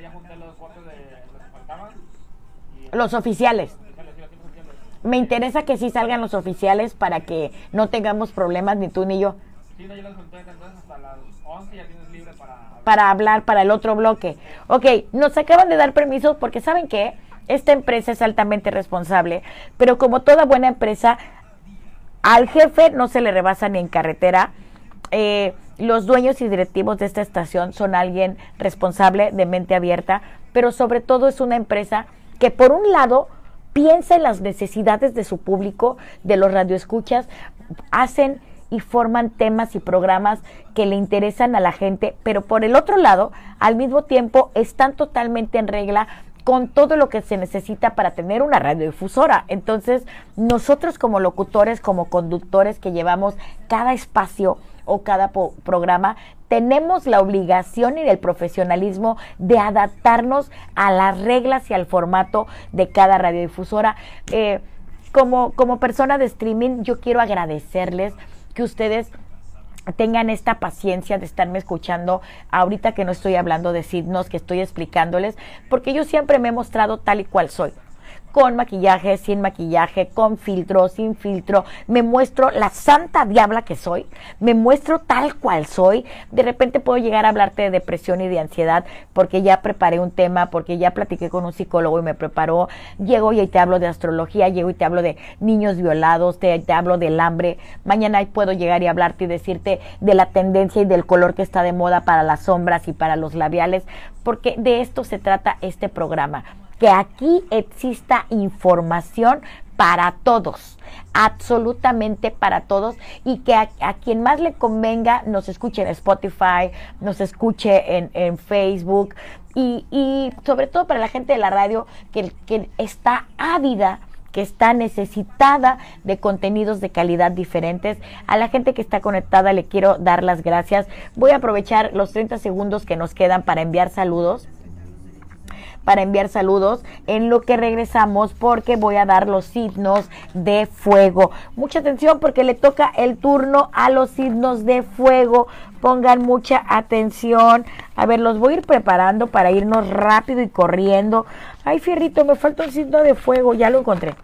ya junté los cortes de los que Los oficiales. oficiales, sí, los tipos oficiales. Me interesa que sí salgan los oficiales para que no tengamos problemas ni tú ni yo Sí, no, yo junté entonces hasta las 11 ya tienes libre para... para hablar para el otro bloque. Ok, nos acaban de dar permiso porque saben que esta empresa es altamente responsable, pero como toda buena empresa, al jefe no se le rebasa ni en carretera. Eh, los dueños y directivos de esta estación son alguien responsable, de mente abierta, pero sobre todo es una empresa que por un lado piensa en las necesidades de su público, de los radioescuchas, hacen y forman temas y programas que le interesan a la gente, pero por el otro lado, al mismo tiempo, están totalmente en regla con todo lo que se necesita para tener una radiodifusora. Entonces, nosotros como locutores, como conductores que llevamos cada espacio o cada programa, tenemos la obligación y el profesionalismo de adaptarnos a las reglas y al formato de cada radiodifusora. Eh, como, como persona de streaming, yo quiero agradecerles que ustedes tengan esta paciencia de estarme escuchando ahorita que no estoy hablando de signos, que estoy explicándoles, porque yo siempre me he mostrado tal y cual soy con maquillaje, sin maquillaje, con filtro, sin filtro. Me muestro la santa diabla que soy, me muestro tal cual soy. De repente puedo llegar a hablarte de depresión y de ansiedad porque ya preparé un tema, porque ya platiqué con un psicólogo y me preparó. Llego y te hablo de astrología, llego y te hablo de niños violados, te, te hablo del hambre. Mañana puedo llegar y hablarte y decirte de la tendencia y del color que está de moda para las sombras y para los labiales, porque de esto se trata este programa que aquí exista información para todos, absolutamente para todos, y que a, quien más le convenga nos escuche en Spotify, nos escuche en, en Facebook, y, y sobre todo para la gente de la radio que, que está ávida que está necesitada de contenidos de calidad diferentes. A la gente que está conectada le quiero dar las gracias. Voy a aprovechar los 30 segundos que nos quedan para enviar saludos para enviar saludos en lo que regresamos porque voy a dar los signos de fuego. Mucha atención porque le toca el turno a los signos de fuego. Pongan mucha atención. A ver, los voy a ir preparando para irnos rápido y corriendo. Ay, fierrito, me falta un signo de fuego. Ya lo encontré.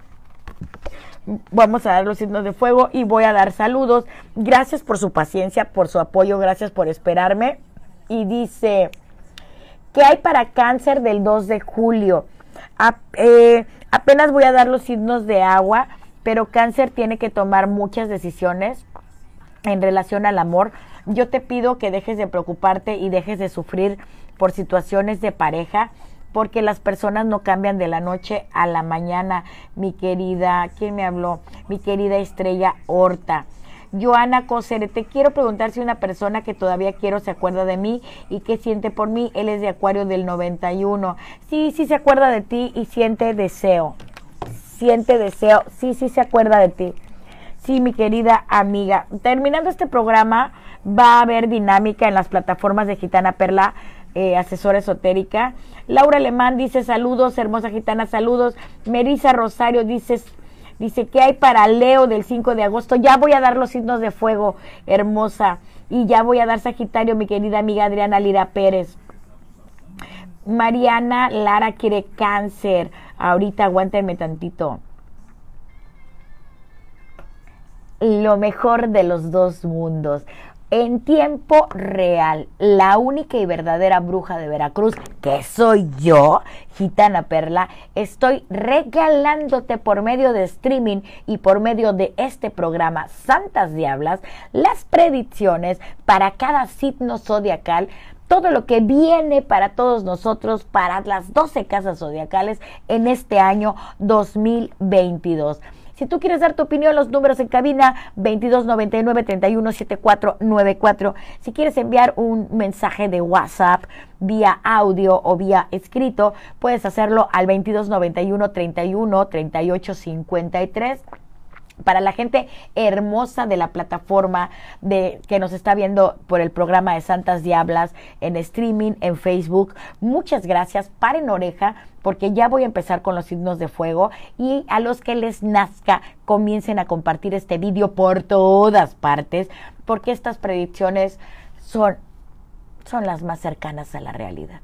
Vamos a dar los signos de fuego y voy a dar saludos. Gracias por su paciencia, por su apoyo, gracias por esperarme. Y dice, ¿Qué hay para cáncer del 2 de julio? Eh, apenas voy a dar los signos de agua, pero cáncer tiene que tomar muchas decisiones en relación al amor. Yo te pido que dejes de preocuparte y dejes de sufrir por situaciones de pareja, porque las personas no cambian de la noche a la mañana. Mi querida, ¿quién me habló? Mi querida Estrella Horta. Joana Cosere, te quiero preguntar si una persona que todavía quiero se acuerda de mí y qué siente por mí. Él es de Acuario del 91. Sí, sí se acuerda de ti y siente deseo. Siente deseo. Sí, sí se acuerda de ti. Sí, mi querida amiga. Terminando este programa, va a haber dinámica en las plataformas de Gitana Perla, eh, asesora esotérica. Laura Alemán dice saludos, hermosa gitana, saludos. Merisa Rosario dice, dice que hay para Leo del 5 de agosto. Ya voy a dar los signos de fuego, hermosa. Y ya voy a dar Sagitario, mi querida amiga Adriana Lira Pérez. Mariana Lara quiere cáncer. Ahorita aguántenme tantito. Lo mejor de los dos mundos. En tiempo real, la única y verdadera bruja de Veracruz, que soy yo, Gitana Perla, estoy regalándote por medio de streaming y por medio de este programa Santas Diablas las predicciones para cada signo zodiacal todo lo que viene para todos nosotros, para las 12 casas zodiacales en este año 2022. Si tú quieres dar tu opinión, los números en cabina 2299 317494. Si quieres enviar un mensaje de WhatsApp vía audio o vía escrito, puedes hacerlo al 2291 31 38 53 para la gente hermosa de la plataforma de que nos está viendo por el programa de Santas Diablas en streaming en Facebook. Muchas gracias. Paren oreja porque ya voy a empezar con los signos de fuego y a los que les nazca comiencen a compartir este vídeo por todas partes porque estas predicciones son son las más cercanas a la realidad.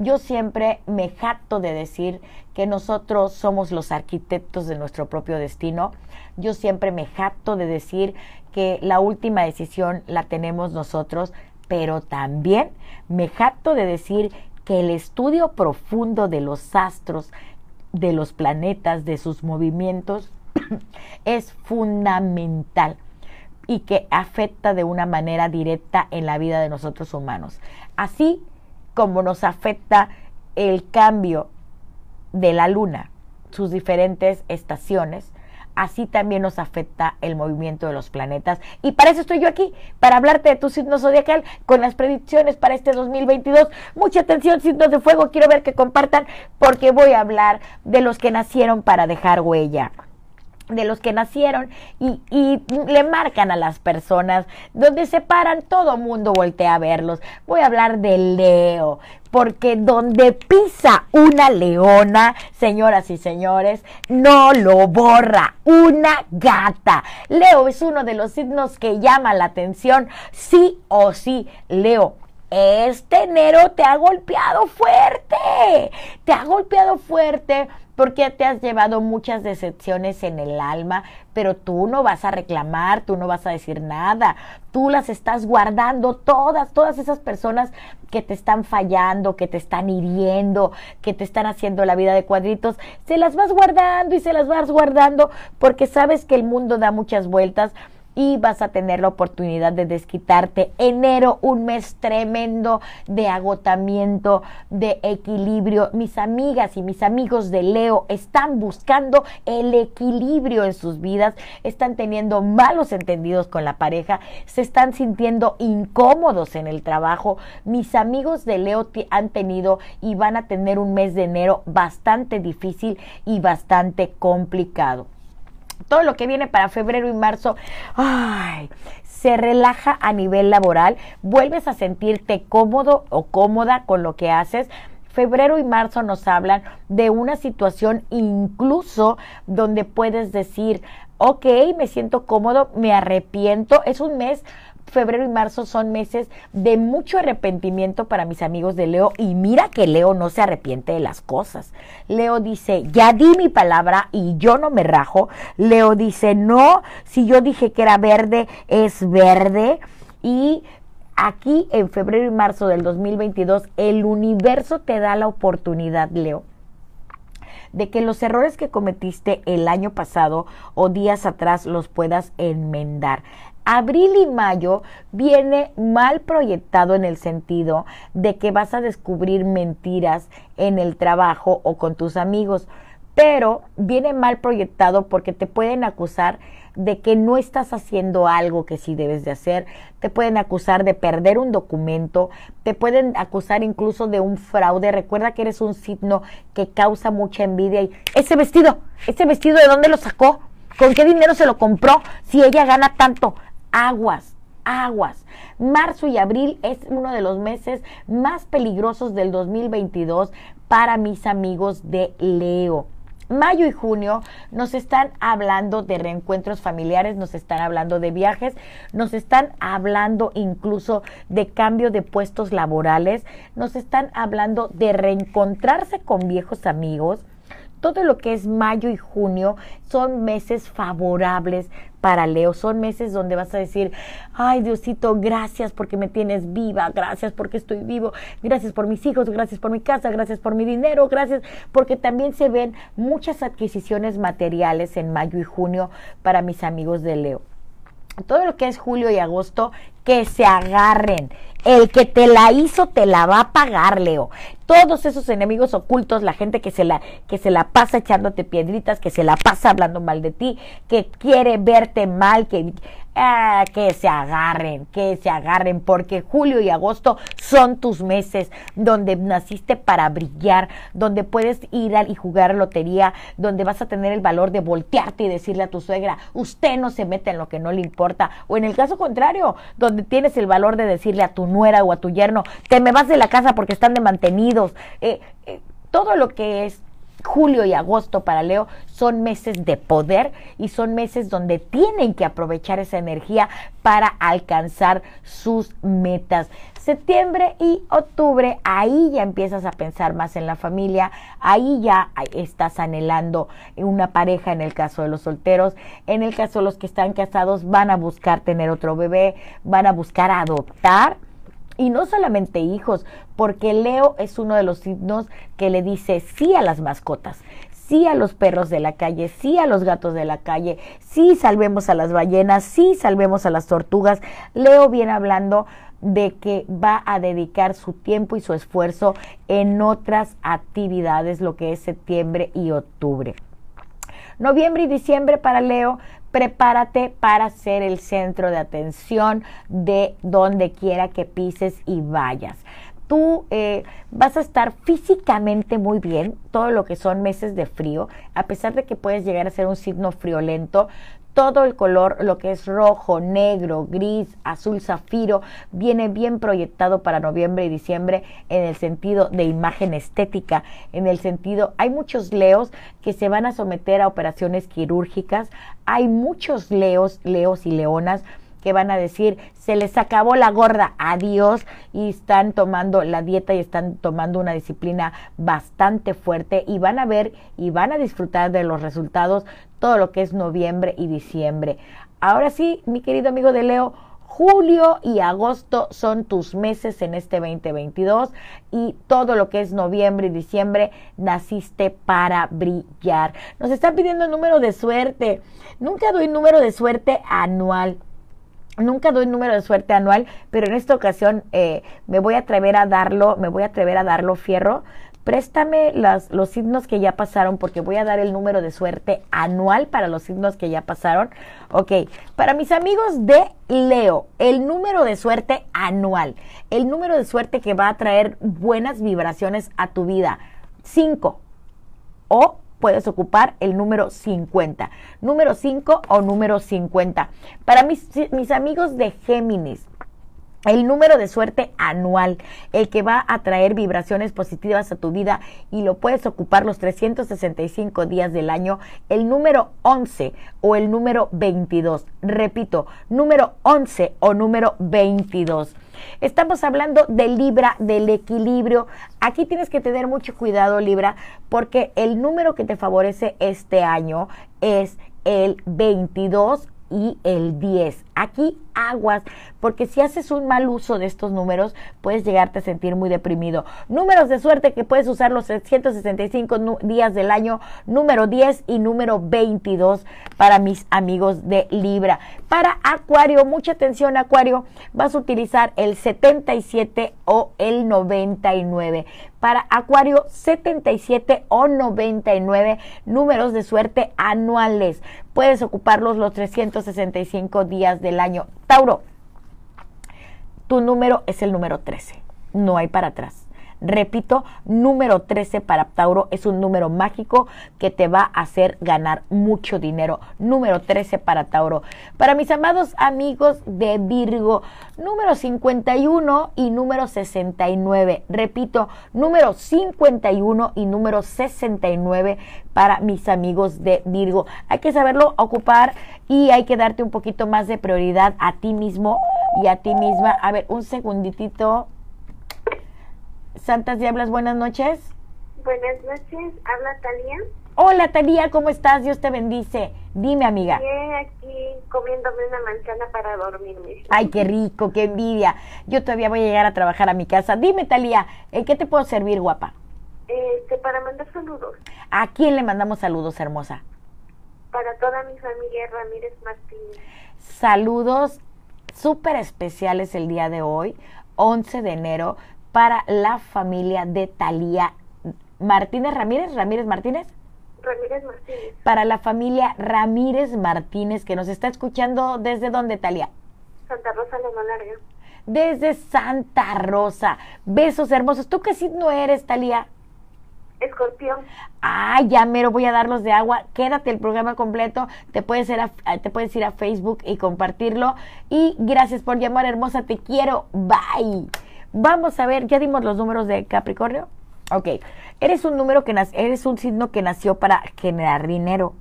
Yo siempre me jacto de decir que nosotros somos los arquitectos de nuestro propio destino. Yo siempre me jacto de decir que la última decisión la tenemos nosotros, pero también me jacto de decir que el estudio profundo de los astros, de los planetas, de sus movimientos, es fundamental y que afecta de una manera directa en la vida de nosotros humanos. Así como nos afecta el cambio de la luna, sus diferentes estaciones, así también nos afecta el movimiento de los planetas. Y para eso estoy yo aquí, para hablarte de tu signo zodiacal con las predicciones para este 2022. Mucha atención, signos de fuego, quiero ver que compartan porque voy a hablar de los que nacieron para dejar huella de los que nacieron y, y, le marcan a las personas, donde se paran, todo mundo voltea a verlos. Voy a hablar de Leo, porque donde pisa una leona, señoras y señores, no lo borra una gata. Leo es uno de los signos que llama la atención, sí o sí, Leo este enero te ha golpeado fuerte, te ha golpeado fuerte porque te has llevado muchas decepciones en el alma, pero tú no vas a reclamar, tú no vas a decir nada, tú las estás guardando todas, todas esas personas que te están fallando, que te están hiriendo, que te están haciendo la vida de cuadritos, se las vas guardando y se las vas guardando porque sabes que el mundo da muchas vueltas y vas a tener la oportunidad de desquitarte. Enero, un mes tremendo de agotamiento, de equilibrio. Mis amigas y mis amigos de Leo están buscando el equilibrio en sus vidas, están teniendo malos entendidos con la pareja, se están sintiendo incómodos en el trabajo. Mis amigos de Leo han tenido y van a tener un mes de enero bastante difícil y bastante complicado todo lo que viene para febrero y marzo, ay, se relaja a nivel laboral, vuelves a sentirte cómodo o cómoda con lo que haces. Febrero y marzo nos hablan de una situación incluso donde puedes decir, ok, me siento cómodo, me arrepiento. Es un mes febrero y marzo son meses de mucho arrepentimiento para mis amigos de Leo y mira que Leo no se arrepiente de las cosas. Leo dice, ya di mi palabra y yo no me rajo. Leo dice, no, si yo dije que era verde, es verde. Y aquí en febrero y marzo del 2022, el universo te da la oportunidad, Leo, de que los errores que cometiste el año pasado o días atrás los puedas enmendar abril y mayo viene mal proyectado en el sentido de que vas a descubrir mentiras en el trabajo o con tus amigos, pero viene mal proyectado porque te pueden acusar de que no estás haciendo algo que sí debes de hacer, te pueden acusar de perder un documento, te pueden acusar incluso de un fraude. Recuerda que eres un signo que causa mucha envidia y ese vestido, ese vestido de dónde lo sacó, con qué dinero se lo compró, si ella gana tanto aguas, aguas. Marzo y abril es uno de los meses más peligrosos del 2022 para mis amigos de Leo. Mayo y junio nos están hablando de reencuentros familiares, nos están hablando de viajes, nos están hablando incluso de cambio de puestos laborales, nos están hablando de reencontrarse con viejos amigos, todo lo que es mayo y junio son meses favorables para Leo. Son meses donde vas a decir, ay Diosito, gracias porque me tienes viva, gracias porque estoy vivo, gracias por mis hijos, gracias por mi casa, gracias por mi dinero, gracias porque también se ven muchas adquisiciones materiales en mayo y junio para mis amigos de Leo. Todo lo que es julio y agosto, que se agarren. El que te la hizo te la va a pagar, Leo. Todos esos enemigos ocultos, la gente que se la que se la pasa echándote piedritas, que se la pasa hablando mal de ti, que quiere verte mal, que Ah, que se agarren, que se agarren, porque julio y agosto son tus meses donde naciste para brillar, donde puedes ir y jugar lotería, donde vas a tener el valor de voltearte y decirle a tu suegra, usted no se mete en lo que no le importa, o en el caso contrario, donde tienes el valor de decirle a tu nuera o a tu yerno, te me vas de la casa porque están de mantenidos, eh, eh, todo lo que es julio y agosto para Leo son meses de poder y son meses donde tienen que aprovechar esa energía para alcanzar sus metas. Septiembre y octubre, ahí ya empiezas a pensar más en la familia, ahí ya estás anhelando una pareja en el caso de los solteros, en el caso de los que están casados van a buscar tener otro bebé, van a buscar adoptar y no solamente hijos, porque Leo es uno de los signos que le dice sí a las mascotas, sí a los perros de la calle, sí a los gatos de la calle, sí salvemos a las ballenas, sí salvemos a las tortugas. Leo viene hablando de que va a dedicar su tiempo y su esfuerzo en otras actividades, lo que es septiembre y octubre. Noviembre y diciembre para Leo prepárate para ser el centro de atención de donde quiera que pises y vayas. Tú eh, vas a estar físicamente muy bien, todo lo que son meses de frío, a pesar de que puedes llegar a ser un signo friolento, todo el color, lo que es rojo, negro, gris, azul, zafiro, viene bien proyectado para noviembre y diciembre en el sentido de imagen estética, en el sentido, hay muchos leos que se van a someter a operaciones quirúrgicas, hay muchos leos, leos y leonas que van a decir, se les acabó la gorda, adiós, y están tomando la dieta y están tomando una disciplina bastante fuerte y van a ver y van a disfrutar de los resultados todo lo que es noviembre y diciembre. Ahora sí, mi querido amigo de Leo, julio y agosto son tus meses en este 2022 y todo lo que es noviembre y diciembre naciste para brillar. Nos están pidiendo número de suerte. Nunca doy número de suerte anual Nunca doy número de suerte anual, pero en esta ocasión eh, me voy a atrever a darlo, me voy a atrever a darlo, Fierro. Préstame los signos que ya pasaron porque voy a dar el número de suerte anual para los signos que ya pasaron. Ok, para mis amigos de Leo, el número de suerte anual, el número de suerte que va a traer buenas vibraciones a tu vida. 5 o puedes ocupar el número 50. Número 5 o número 50. Para mis, mis amigos de Géminis, el número de suerte anual, el que va a traer vibraciones positivas a tu vida y lo puedes ocupar los 365 días del año, el número 11 o el número 22. Repito, número 11 o número 22. Estamos hablando de Libra, del equilibrio. Aquí tienes que tener mucho cuidado, Libra, porque el número que te favorece este año es el 22 y el 10. Aquí aguas, porque si haces un mal uso de estos números, puedes llegarte a sentir muy deprimido. Números de suerte que puedes usar los 365 días del año, número 10 y número 22 para mis amigos de Libra. Para Acuario, mucha atención Acuario, vas a utilizar el 77 o el 99. Para Acuario, 77 o 99 números de suerte anuales. Puedes ocuparlos los 365 días del año. Tauro, tu número es el número 13. No hay para atrás. Repito, número 13 para Tauro es un número mágico que te va a hacer ganar mucho dinero. Número 13 para Tauro. Para mis amados amigos de Virgo, número 51 y número 69. Repito, número 51 y número 69 para mis amigos de Virgo. Hay que saberlo ocupar y hay que darte un poquito más de prioridad a ti mismo y a ti misma. A ver, un segunditito. Santas Diablas, buenas noches. Buenas noches, habla Talía. Hola Talía, ¿cómo estás? Dios te bendice. Dime, amiga. Bien, aquí comiéndome una manzana para dormirme. Ay, qué rico, qué envidia. Yo todavía voy a llegar a trabajar a mi casa. Dime, Talía, ¿en qué te puedo servir, guapa? Este, para mandar saludos. ¿A quién le mandamos saludos, hermosa? Para toda mi familia Ramírez Martínez. Saludos súper especiales el día de hoy, 11 de enero para la familia de Talía Martínez Ramírez, Ramírez Martínez. Ramírez Martínez. Para la familia Ramírez Martínez que nos está escuchando desde dónde, Talía? Santa Rosa Loma Larga. Desde Santa Rosa. Besos hermosos. ¿Tú qué signo eres, Talía? Escorpión. Ay, ya mero voy a darlos de agua. Quédate el programa completo. Te puedes, ir a, te puedes ir a Facebook y compartirlo. Y gracias por llamar, hermosa. Te quiero. Bye. Vamos a ver, ya dimos los números de Capricornio. Ok, eres un número que eres un signo que nació para generar dinero.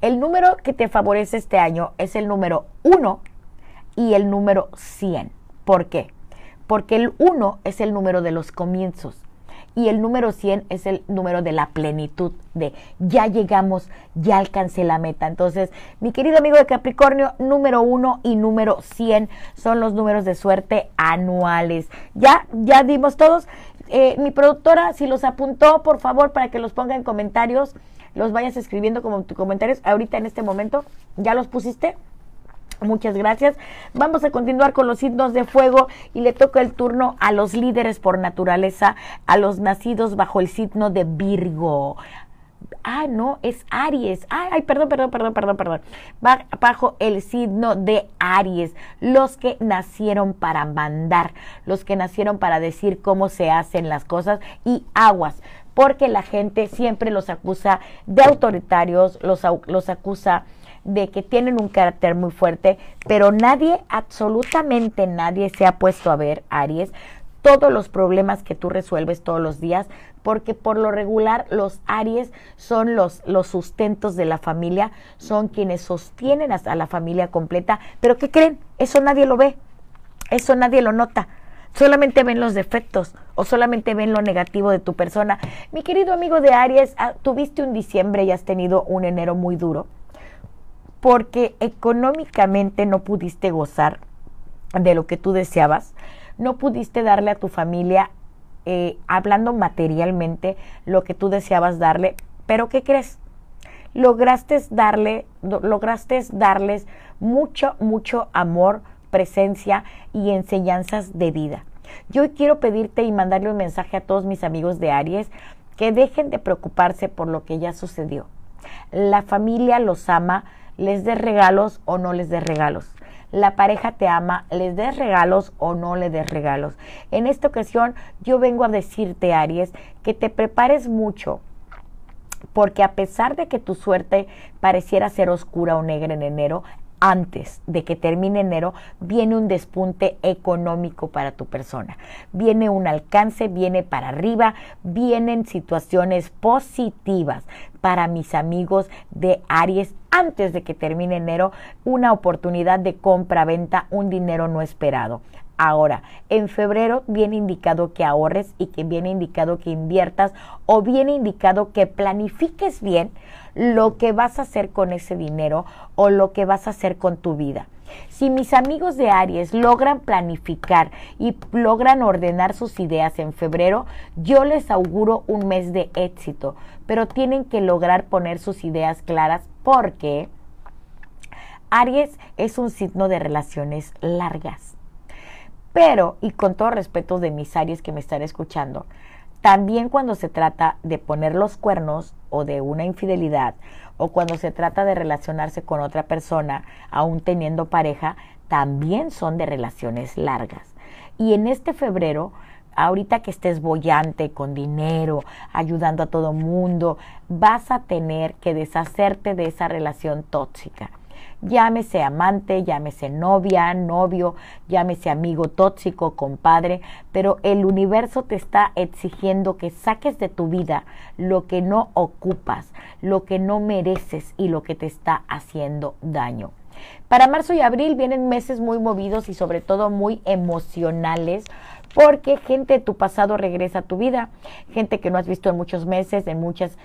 El número que te favorece este año es el número 1 y el número 100. ¿Por qué? Porque el 1 es el número de los comienzos y el número 100 es el número de la plenitud, de ya llegamos, ya alcancé la meta. Entonces, mi querido amigo de Capricornio, número 1 y número 100 son los números de suerte anuales. Ya, ya dimos todos. Eh, mi productora, si los apuntó, por favor, para que los ponga en comentarios, los vayas escribiendo como tus comentarios ahorita en este momento. ¿Ya los pusiste? Muchas gracias. Vamos a continuar con los signos de fuego y le toca el turno a los líderes por naturaleza, a los nacidos bajo el signo de Virgo. Ah, no, es Aries. Ay, ay, perdón, perdón, perdón, perdón, perdón. Bajo el signo de Aries, los que nacieron para mandar, los que nacieron para decir cómo se hacen las cosas y aguas, porque la gente siempre los acusa de autoritarios, los, los acusa de que tienen un carácter muy fuerte, pero nadie, absolutamente nadie se ha puesto a ver, Aries, todos los problemas que tú resuelves todos los días, porque por lo regular los Aries son los, los sustentos de la familia, son quienes sostienen a la familia completa, pero ¿qué creen? Eso nadie lo ve, eso nadie lo nota. Solamente ven los defectos o solamente ven lo negativo de tu persona. Mi querido amigo de Aries, ah, tuviste un diciembre y has tenido un enero muy duro porque económicamente no pudiste gozar de lo que tú deseabas, no pudiste darle a tu familia, eh, hablando materialmente, lo que tú deseabas darle, pero ¿qué crees? Lograste darle, darles mucho, mucho amor, presencia y enseñanzas de vida. Yo quiero pedirte y mandarle un mensaje a todos mis amigos de Aries que dejen de preocuparse por lo que ya sucedió. La familia los ama, les des regalos o no les des regalos. La pareja te ama, les des regalos o no le des regalos. En esta ocasión yo vengo a decirte, Aries, que te prepares mucho porque a pesar de que tu suerte pareciera ser oscura o negra en enero, antes de que termine enero, viene un despunte económico para tu persona. Viene un alcance, viene para arriba, vienen situaciones positivas para mis amigos de Aries antes de que termine enero, una oportunidad de compra-venta, un dinero no esperado. Ahora, en febrero viene indicado que ahorres y que viene indicado que inviertas o viene indicado que planifiques bien lo que vas a hacer con ese dinero o lo que vas a hacer con tu vida. Si mis amigos de Aries logran planificar y logran ordenar sus ideas en febrero, yo les auguro un mes de éxito, pero tienen que lograr poner sus ideas claras porque Aries es un signo de relaciones largas. Pero, y con todo respeto de mis Aries que me están escuchando, también cuando se trata de poner los cuernos o de una infidelidad o cuando se trata de relacionarse con otra persona, aún teniendo pareja, también son de relaciones largas. Y en este febrero, ahorita que estés bollante, con dinero, ayudando a todo mundo, vas a tener que deshacerte de esa relación tóxica llámese amante, llámese novia, novio, llámese amigo tóxico, compadre, pero el universo te está exigiendo que saques de tu vida lo que no ocupas, lo que no mereces y lo que te está haciendo daño. Para marzo y abril vienen meses muy movidos y sobre todo muy emocionales porque gente de tu pasado regresa a tu vida, gente que no has visto en muchos meses, en muchas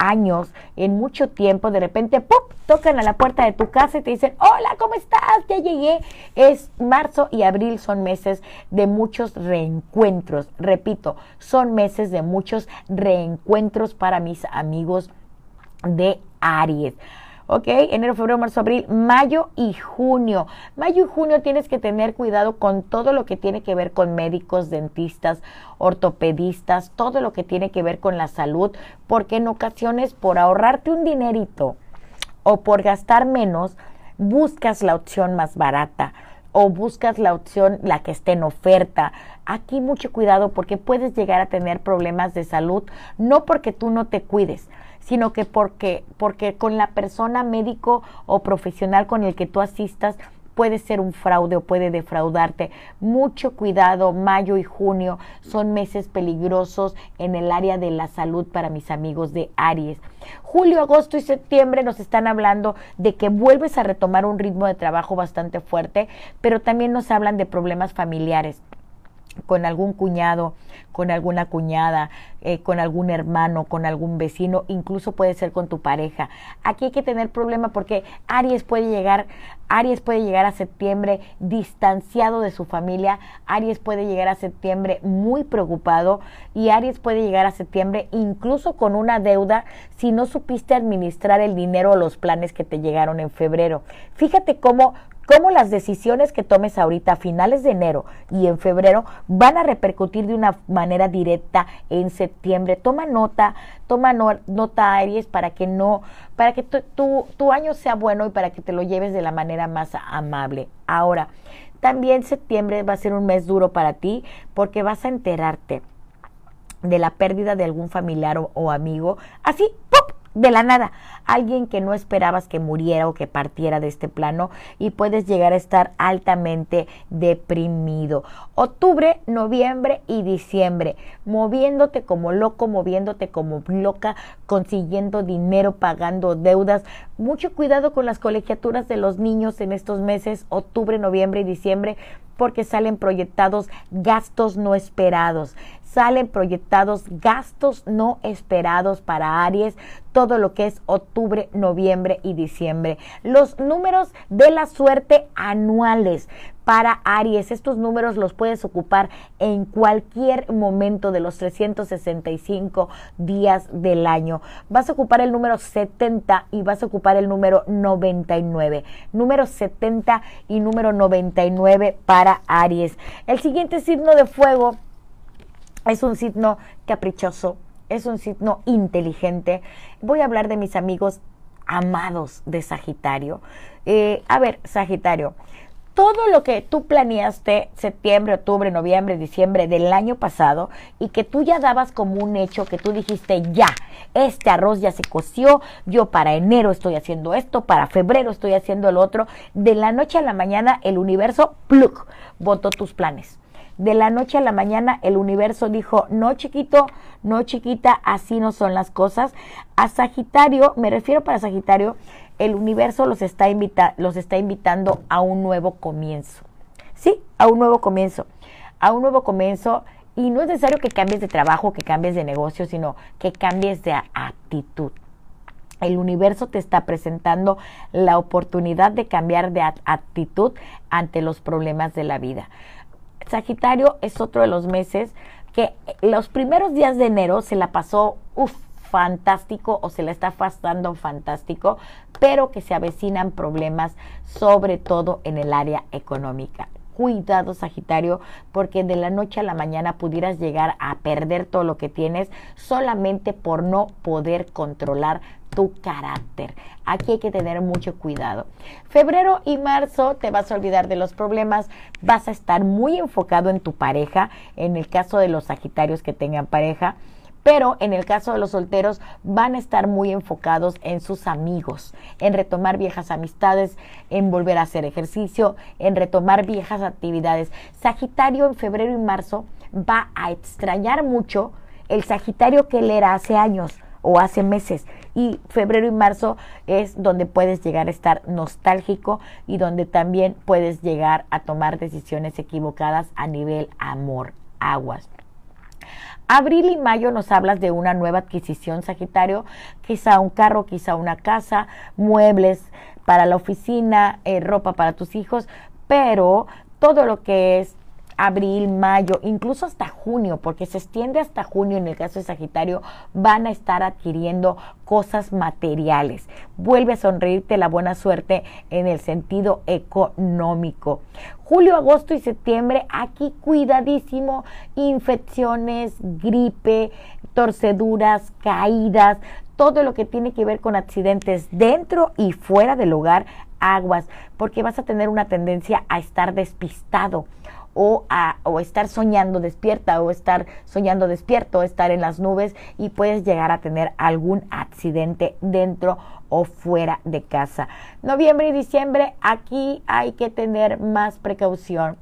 años, en mucho tiempo, de repente, ¡pum!, tocan a la puerta de tu casa y te dicen, hola, ¿cómo estás? Ya llegué. Es marzo y abril son meses de muchos reencuentros. Repito, son meses de muchos reencuentros para mis amigos de Aries. ¿Ok? Enero, febrero, marzo, abril, mayo y junio. Mayo y junio tienes que tener cuidado con todo lo que tiene que ver con médicos, dentistas, ortopedistas, todo lo que tiene que ver con la salud, porque en ocasiones por ahorrarte un dinerito o por gastar menos, buscas la opción más barata o buscas la opción, la que esté en oferta. Aquí mucho cuidado porque puedes llegar a tener problemas de salud, no porque tú no te cuides, sino que porque, porque con la persona médico o profesional con el que tú asistas puede ser un fraude o puede defraudarte. Mucho cuidado, mayo y junio son meses peligrosos en el área de la salud para mis amigos de Aries. Julio, agosto y septiembre nos están hablando de que vuelves a retomar un ritmo de trabajo bastante fuerte, pero también nos hablan de problemas familiares con algún cuñado, con alguna cuñada, eh, con algún hermano, con algún vecino, incluso puede ser con tu pareja. Aquí hay que tener problema porque Aries puede llegar, Aries puede llegar a septiembre distanciado de su familia, Aries puede llegar a septiembre muy preocupado y Aries puede llegar a septiembre incluso con una deuda si no supiste administrar el dinero o los planes que te llegaron en febrero. Fíjate cómo cómo las decisiones que tomes ahorita a finales de enero y en febrero van a repercutir de una manera directa en septiembre. Toma nota, toma nota Aries para que no, para que tu, tu año sea bueno y para que te lo lleves de la manera más amable. Ahora, también septiembre va a ser un mes duro para ti porque vas a enterarte de la pérdida de algún familiar o, amigo, así. De la nada, alguien que no esperabas que muriera o que partiera de este plano y puedes llegar a estar altamente deprimido. Octubre, noviembre y diciembre, moviéndote como loco, moviéndote como loca, consiguiendo dinero, pagando deudas. Mucho cuidado con las colegiaturas de los niños en estos meses, octubre, noviembre y diciembre, porque salen proyectados gastos no esperados salen proyectados gastos no esperados para Aries, todo lo que es octubre, noviembre y diciembre. Los números de la suerte anuales para Aries. Estos números los puedes ocupar en cualquier momento de los 365 días del año. Vas a ocupar el número 70 y vas a ocupar el número 99. Número 70 y número 99 para Aries. El siguiente signo de fuego es un signo caprichoso, es un signo inteligente. Voy a hablar de mis amigos amados de Sagitario. Eh, a ver, Sagitario, todo lo que tú planeaste septiembre, octubre, noviembre, diciembre del año pasado y que tú ya dabas como un hecho, que tú dijiste ya, este arroz ya se coció, yo para enero estoy haciendo esto, para febrero estoy haciendo el otro, de la noche a la mañana el universo, pluk, votó tus planes de la noche a la mañana el universo dijo, no chiquito, no chiquita, así no son las cosas. A Sagitario, me refiero para Sagitario, el universo los está, invita los está invitando a un nuevo comienzo. Sí, a un nuevo comienzo. A un nuevo comienzo. Y no es necesario que cambies de trabajo, que cambies de negocio, sino que cambies de actitud. El universo te está presentando la oportunidad de cambiar de actitud ante los problemas de la vida. Sagitario es otro de los meses que los primeros días de enero se la pasó fantástico o se la está pasando fantástico, pero que se avecinan problemas, sobre todo en el área económica. Cuidado, Sagitario, porque de la noche a la mañana pudieras llegar a perder todo lo que tienes solamente por no poder controlar tu carácter. Aquí hay que tener mucho cuidado. Febrero y marzo te vas a olvidar de los problemas, vas a estar muy enfocado en tu pareja, en el caso de los Sagitarios que tengan pareja. Pero en el caso de los solteros van a estar muy enfocados en sus amigos, en retomar viejas amistades, en volver a hacer ejercicio, en retomar viejas actividades. Sagitario en febrero y marzo va a extrañar mucho el Sagitario que él era hace años o hace meses. Y febrero y marzo es donde puedes llegar a estar nostálgico y donde también puedes llegar a tomar decisiones equivocadas a nivel amor, aguas. Abril y mayo nos hablas de una nueva adquisición, Sagitario, quizá un carro, quizá una casa, muebles para la oficina, eh, ropa para tus hijos, pero todo lo que es abril, mayo, incluso hasta junio, porque se extiende hasta junio en el caso de Sagitario, van a estar adquiriendo cosas materiales. Vuelve a sonreírte la buena suerte en el sentido económico. Julio, agosto y septiembre, aquí cuidadísimo, infecciones, gripe, torceduras, caídas, todo lo que tiene que ver con accidentes dentro y fuera del hogar, aguas, porque vas a tener una tendencia a estar despistado o, a, o estar soñando despierta o estar soñando despierto, estar en las nubes y puedes llegar a tener algún accidente dentro o fuera de casa. Noviembre y diciembre, aquí hay que tener más precaución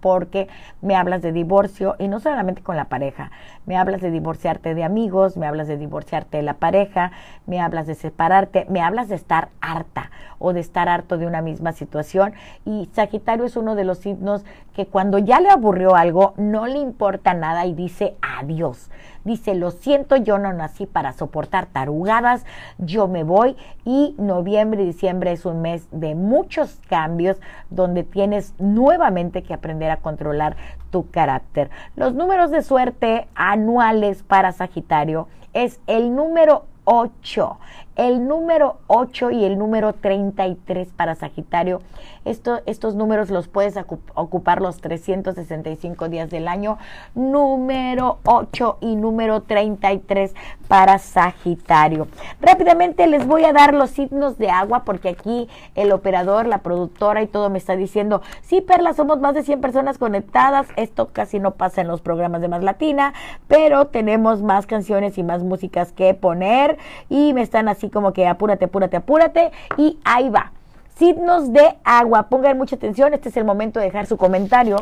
porque me hablas de divorcio y no solamente con la pareja, me hablas de divorciarte de amigos, me hablas de divorciarte de la pareja, me hablas de separarte, me hablas de estar harta o de estar harto de una misma situación y Sagitario es uno de los signos que cuando ya le aburrió algo no le importa nada y dice adiós. Dice, lo siento, yo no nací para soportar tarugadas, yo me voy y noviembre y diciembre es un mes de muchos cambios donde tienes nuevamente que aprender a controlar tu carácter. Los números de suerte anuales para Sagitario es el número 8, el número 8 y el número 33 para Sagitario. Esto, estos números los puedes ocupar los 365 días del año. Número 8 y número 33 para Sagitario. Rápidamente les voy a dar los signos de agua porque aquí el operador, la productora y todo me está diciendo, sí, Perla, somos más de 100 personas conectadas. Esto casi no pasa en los programas de Más Latina, pero tenemos más canciones y más músicas que poner y me están como que apúrate, apúrate, apúrate y ahí va. Signos de agua, pongan mucha atención, este es el momento de dejar su comentario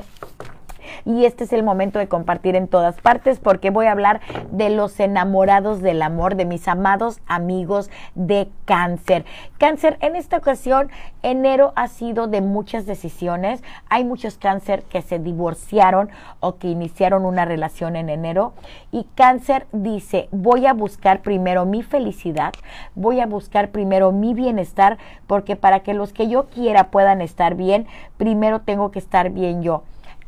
y este es el momento de compartir en todas partes porque voy a hablar de los enamorados del amor, de mis amados amigos de cáncer. Cáncer, en esta ocasión, enero ha sido de muchas decisiones. Hay muchos cáncer que se divorciaron o que iniciaron una relación en enero y cáncer dice, voy a buscar primero mi felicidad, voy a buscar primero mi bienestar porque para que los que yo quiera puedan estar bien, primero tengo que estar bien yo.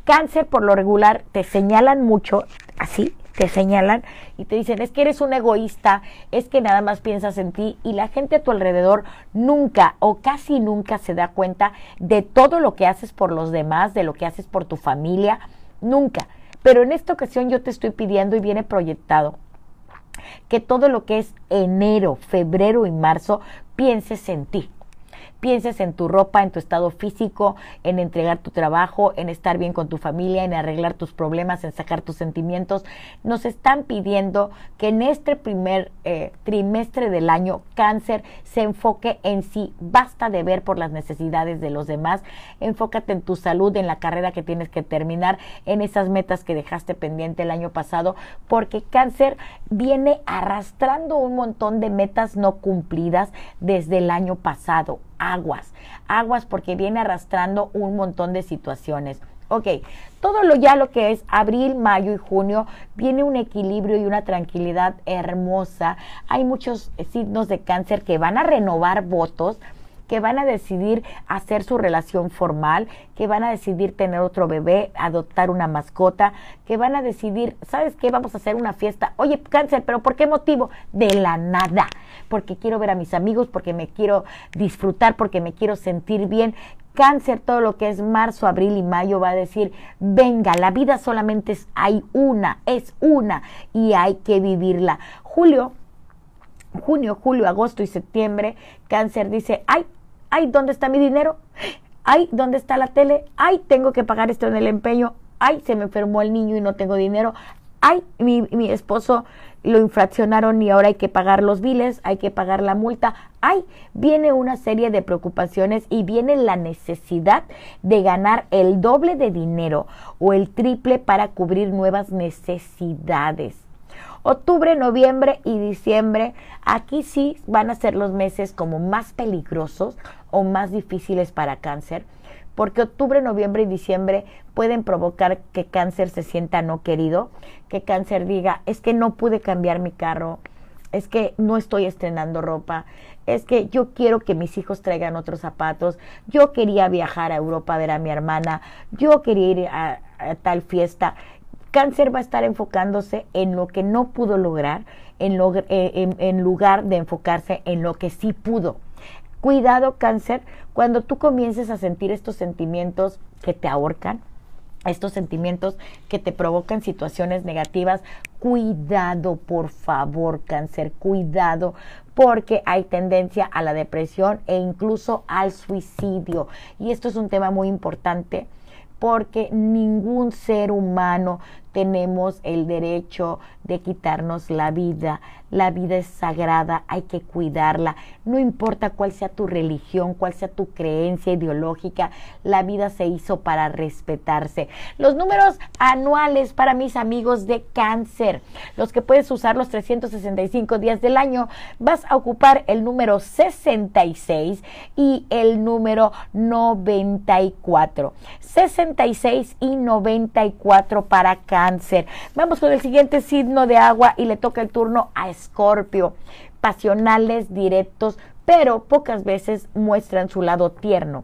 Cáncer por lo regular te señalan mucho, así, te señalan y te dicen, es que eres un egoísta, es que nada más piensas en ti y la gente a tu alrededor nunca o casi nunca se da cuenta de todo lo que haces por los demás, de lo que haces por tu familia, nunca. Pero en esta ocasión yo te estoy pidiendo y viene proyectado que todo lo que es enero, febrero y marzo pienses en ti pienses en tu ropa, en tu estado físico, en entregar tu trabajo, en estar bien con tu familia, en arreglar tus problemas, en sacar tus sentimientos. Nos están pidiendo que en este primer eh, trimestre del año cáncer se enfoque en sí. Basta de ver por las necesidades de los demás. Enfócate en tu salud, en la carrera que tienes que terminar, en esas metas que dejaste pendiente el año pasado, porque cáncer viene arrastrando un montón de metas no cumplidas desde el año pasado aguas, aguas porque viene arrastrando un montón de situaciones. Ok, todo lo ya lo que es abril, mayo y junio viene un equilibrio y una tranquilidad hermosa. Hay muchos signos de cáncer que van a renovar votos, que van a decidir hacer su relación formal, que van a decidir tener otro bebé, adoptar una mascota, que van a decidir, ¿sabes qué? Vamos a hacer una fiesta. Oye, cáncer, pero ¿por qué motivo? De la nada. Porque quiero ver a mis amigos, porque me quiero disfrutar, porque me quiero sentir bien. Cáncer, todo lo que es marzo, abril y mayo va a decir, venga, la vida solamente es, hay una, es una y hay que vivirla. Julio, junio, julio, agosto y septiembre, cáncer dice, ay, ay, ¿dónde está mi dinero? Ay, ¿dónde está la tele? Ay, tengo que pagar esto en el empeño. Ay, se me enfermó el niño y no tengo dinero. Ay, mi, mi esposo lo infraccionaron y ahora hay que pagar los biles, hay que pagar la multa. Ay, viene una serie de preocupaciones y viene la necesidad de ganar el doble de dinero o el triple para cubrir nuevas necesidades. Octubre, noviembre y diciembre, aquí sí van a ser los meses como más peligrosos o más difíciles para cáncer, porque octubre, noviembre y diciembre pueden provocar que cáncer se sienta no querido, que cáncer diga, es que no pude cambiar mi carro, es que no estoy estrenando ropa, es que yo quiero que mis hijos traigan otros zapatos, yo quería viajar a Europa a ver a mi hermana, yo quería ir a, tal fiesta Cáncer va a estar enfocándose en lo que no pudo lograr, en, eh, en, lugar de enfocarse en lo que sí pudo. Cuidado, cáncer, cuando tú comiences a sentir estos sentimientos que te ahorcan, estos sentimientos que te provocan situaciones negativas, cuidado, por favor, cáncer, cuidado, porque hay tendencia a la depresión e incluso al suicidio. Y esto es un tema muy importante porque ningún ser humano tenemos el derecho de quitarnos la vida. La vida es sagrada, hay que cuidarla. No importa cuál sea tu religión, cuál sea tu creencia ideológica, la vida se hizo para respetarse. Los números anuales para mis amigos de cáncer, los que puedes usar los 365 días del año, vas a ocupar el número 66 y el número 94. 66 y 94 para cáncer Vamos con el siguiente signo de agua y le toca el turno a Escorpio. Pasionales, directos, pero pocas veces muestran su lado tierno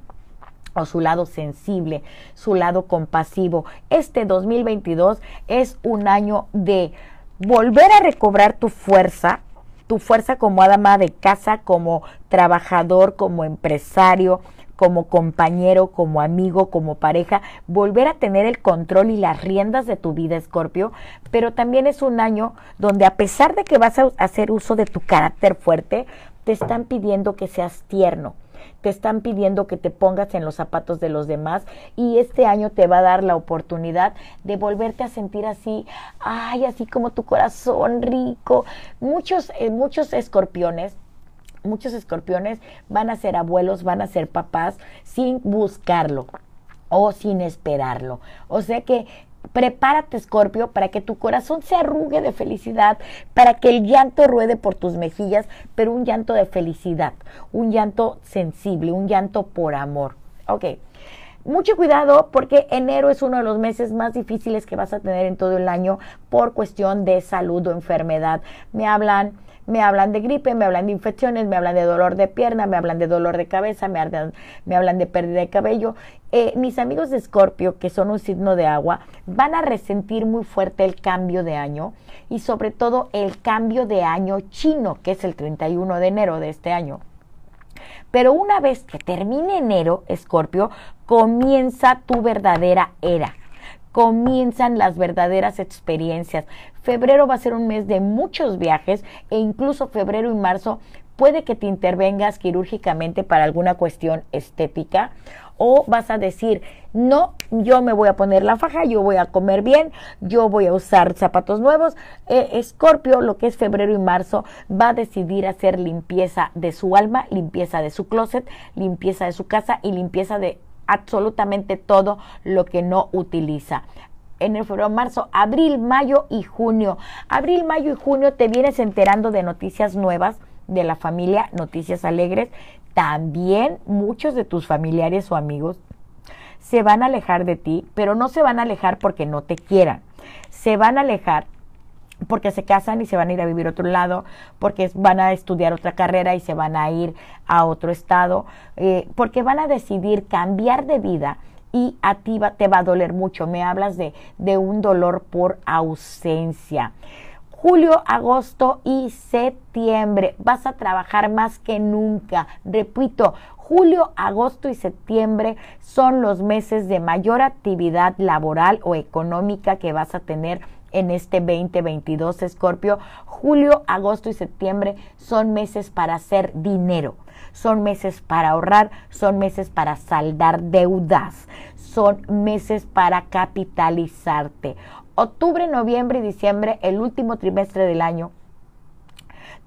o su lado sensible, su lado compasivo. Este 2022 es un año de volver a recobrar tu fuerza, tu fuerza como dama de casa, como trabajador, como empresario, como compañero, como amigo, como pareja, volver a tener el control y las riendas de tu vida, Escorpio, pero también es un año donde a pesar de que vas a hacer uso de tu carácter fuerte, te están pidiendo que seas tierno, te están pidiendo que te pongas en los zapatos de los demás y este año te va a dar la oportunidad de volverte a sentir así, ay, así como tu corazón rico. Muchos, eh, muchos escorpiones muchos escorpiones van a ser abuelos, van a ser papás sin buscarlo o sin esperarlo. O sea que prepárate, Escorpio, para que tu corazón se arrugue de felicidad, para que el llanto ruede por tus mejillas, pero un llanto de felicidad, un llanto sensible, un llanto por amor. Ok. Mucho cuidado porque enero es uno de los meses más difíciles que vas a tener en todo el año por cuestión de salud o enfermedad. Me hablan me hablan de gripe, me hablan de infecciones, me hablan de dolor de pierna, me hablan de dolor de cabeza, me hablan, me hablan de pérdida de cabello. Eh, mis amigos de Escorpio, que son un signo de agua, van a resentir muy fuerte el cambio de año y sobre todo el cambio de año chino, que es el 31 de enero de este año. Pero una vez que termine enero, Escorpio, comienza tu verdadera era comienzan las verdaderas experiencias. Febrero va a ser un mes de muchos viajes e incluso febrero y marzo puede que te intervengas quirúrgicamente para alguna cuestión estética o vas a decir, no, yo me voy a poner la faja, yo voy a comer bien, yo voy a usar zapatos nuevos. Escorpio, lo que es febrero y marzo, va a decidir hacer limpieza de su alma, limpieza de su closet, limpieza de su casa y limpieza de absolutamente todo lo que no utiliza en el febrero, marzo, abril, mayo y junio. Abril, mayo y junio te vienes enterando de noticias nuevas de la familia, noticias alegres. También muchos de tus familiares o amigos se van a alejar de ti, pero no se van a alejar porque no te quieran. Se van a alejar porque se casan y se van a ir a vivir a otro lado, porque van a estudiar otra carrera y se van a ir a otro estado, eh, porque van a decidir cambiar de vida y a ti te va a doler mucho. Me hablas de un dolor por ausencia. Julio, agosto y septiembre vas a trabajar más que nunca. Repito, julio, agosto y septiembre son los meses de mayor actividad laboral o económica que vas a tener en este 2022, Escorpio. Julio, agosto y septiembre son meses para hacer dinero, son meses para ahorrar, son meses para saldar deudas, son meses para capitalizarte. Octubre, noviembre y diciembre, el último trimestre del año,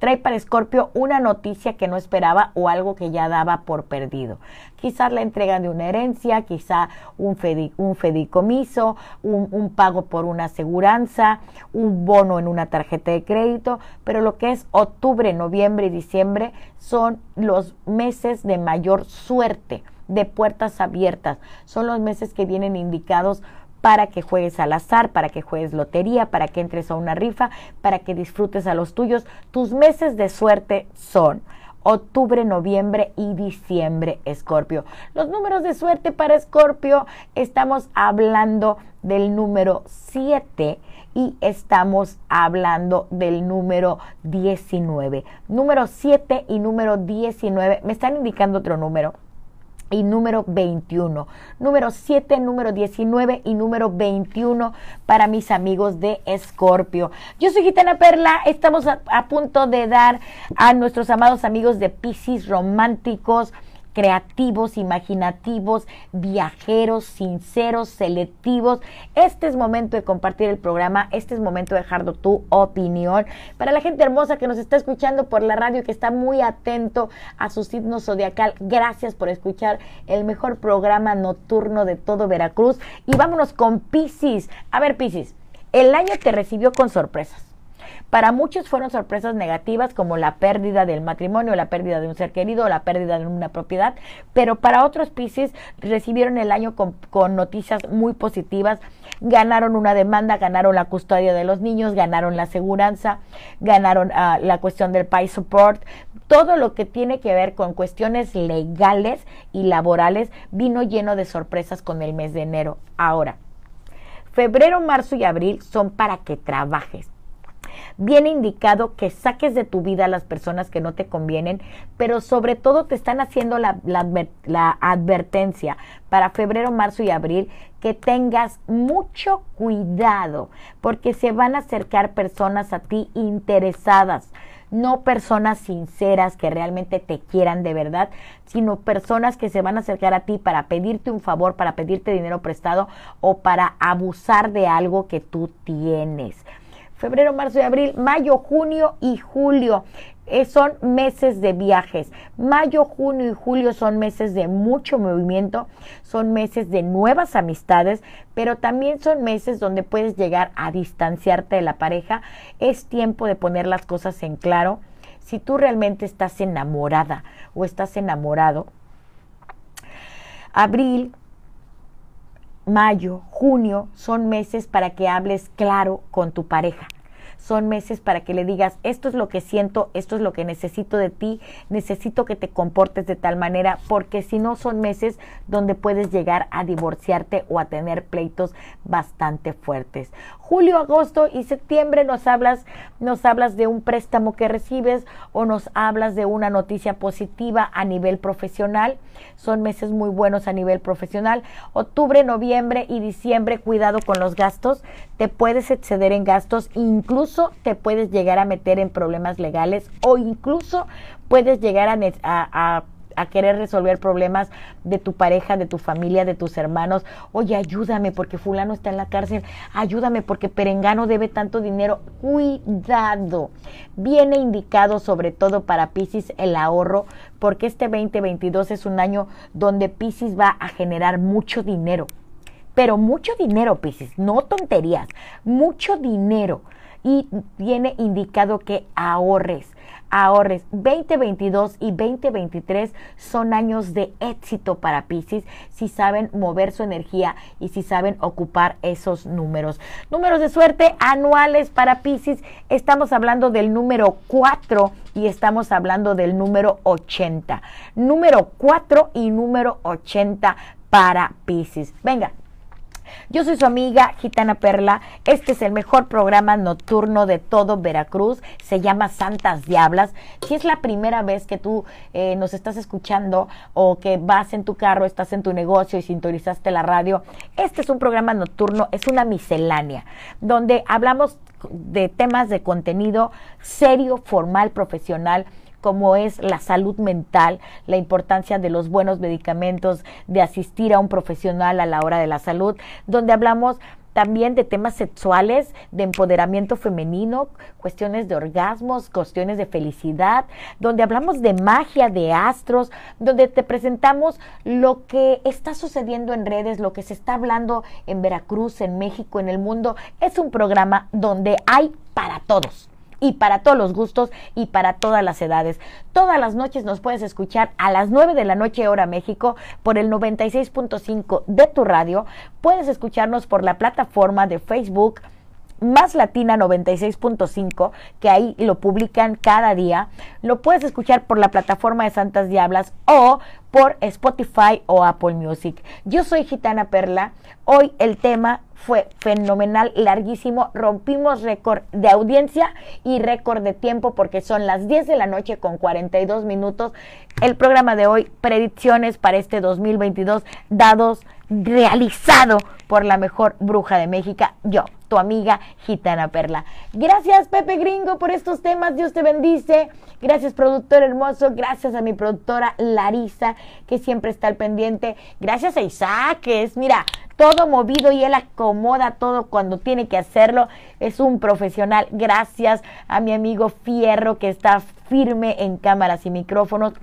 trae para Escorpio una noticia que no esperaba o algo que ya daba por perdido. Quizás la entrega de una herencia, quizá un, fedicomiso, un, un, pago por una aseguranza, un bono en una tarjeta de crédito, pero lo que es octubre, noviembre y diciembre son los meses de mayor suerte de puertas abiertas. Son los meses que vienen indicados para que juegues al azar, para que juegues lotería, para que entres a una rifa, para que disfrutes a los tuyos. Tus meses de suerte son octubre, noviembre y diciembre, Escorpio. Los números de suerte para Escorpio, estamos hablando del número 7 y estamos hablando del número 19. Número 7 y número 19, me están indicando otro número y número 21. Número 7, número 19 y número 21 para mis amigos de Escorpio. Yo soy Gitana Perla, estamos a, punto de dar a nuestros amados amigos de Pisces románticos creativos, imaginativos, viajeros, sinceros, selectivos. Este es momento de compartir el programa, este es momento de dejar tu opinión. Para la gente hermosa que nos está escuchando por la radio, que está muy atento a su signo zodiacal, gracias por escuchar el mejor programa nocturno de todo Veracruz. Y vámonos con Piscis. A ver, Piscis, el año te recibió con sorpresas. Para muchos fueron sorpresas negativas como la pérdida del matrimonio, la pérdida de un ser querido, la pérdida de una propiedad, pero para otros Pisces recibieron el año con, noticias muy positivas, ganaron una demanda, ganaron la custodia de los niños, ganaron la aseguranza, ganaron ah, la cuestión del pay support, todo lo que tiene que ver con cuestiones legales y laborales vino lleno de sorpresas con el mes de enero. Ahora, febrero, marzo y abril son para que trabajes viene indicado que saques de tu vida a las personas que no te convienen, pero sobre todo te están haciendo la, la, advertencia para febrero, marzo y abril que tengas mucho cuidado porque se van a acercar personas a ti interesadas no personas sinceras que realmente te quieran de verdad, sino personas que se van a acercar a ti para pedirte un favor, para pedirte dinero prestado o para abusar de algo que tú tienes febrero, marzo y abril, mayo, junio y julio. Eh, son meses de viajes. Mayo, junio y julio son meses de mucho movimiento, son meses de nuevas amistades, pero también son meses donde puedes llegar a distanciarte de la pareja. Es tiempo de poner las cosas en claro. Si tú realmente estás enamorada o estás enamorado, abril, mayo, junio son meses para que hables claro con tu pareja. Son meses para que le digas, esto es lo que siento, esto es lo que necesito de ti, necesito que te comportes de tal manera, porque si no son meses donde puedes llegar a divorciarte o a tener pleitos bastante fuertes. Julio, agosto y septiembre nos hablas, nos hablas de un préstamo que recibes o nos hablas de una noticia positiva a nivel profesional. Son meses muy buenos a nivel profesional. Octubre, noviembre y diciembre, cuidado con los gastos. Te puedes exceder en gastos, incluso te puedes llegar a meter en problemas legales o incluso puedes llegar a, a a querer resolver problemas de tu pareja, de tu familia, de tus hermanos. Oye, ayúdame porque fulano está en la cárcel. Ayúdame porque Perengano debe tanto dinero. Cuidado. Viene indicado sobre todo para Pisces el ahorro porque este 2022 es un año donde Pisces va a generar mucho dinero. Pero mucho dinero, Pisces, no tonterías, mucho dinero. Y viene indicado que ahorres ahorres. 2022 y 2023 son años de éxito para Pisces si saben mover su energía y si saben ocupar esos números. Números de suerte anuales para Pisces. Estamos hablando del número 4 y estamos hablando del número 80. Número 4 y número 80 para Pisces. Venga, yo soy su amiga Gitana Perla. Este es el mejor programa nocturno de todo Veracruz. Se llama Santas Diablas. Si es la primera vez que tú eh, nos estás escuchando o que vas en tu carro, estás en tu negocio y sintonizaste la radio, este es un programa nocturno, es una miscelánea, donde hablamos de temas de contenido serio, formal, profesional como es la salud mental, la importancia de los buenos medicamentos, de asistir a un profesional a la hora de la salud, donde hablamos también de temas sexuales, de empoderamiento femenino, cuestiones de orgasmos, cuestiones de felicidad, donde hablamos de magia, de astros, donde te presentamos lo que está sucediendo en redes, lo que se está hablando en Veracruz, en México, en el mundo. Es un programa donde hay para todos y para todos los gustos y para todas las edades. Todas las noches nos puedes escuchar a las 9 de la noche hora México por el 96.5 de tu radio. Puedes escucharnos por la plataforma de Facebook más Latina 96.5, que ahí lo publican cada día. Lo puedes escuchar por la plataforma de Santas Diablas o por Spotify o Apple Music. Yo soy Gitana Perla. Hoy el tema fue fenomenal, larguísimo. Rompimos récord de audiencia y récord de tiempo porque son las 10 de la noche con 42 minutos. El programa de hoy, predicciones para este 2022, dados realizado por la mejor bruja de México, yo, tu amiga Gitana Perla. Gracias Pepe Gringo por estos temas, Dios te bendice. Gracias productor hermoso, gracias a mi productora Larisa que siempre está al pendiente. Gracias a Isaac que es, mira, todo movido y él acomoda todo cuando tiene que hacerlo. Es un profesional. Gracias a mi amigo Fierro que está firme en cámaras y micrófonos.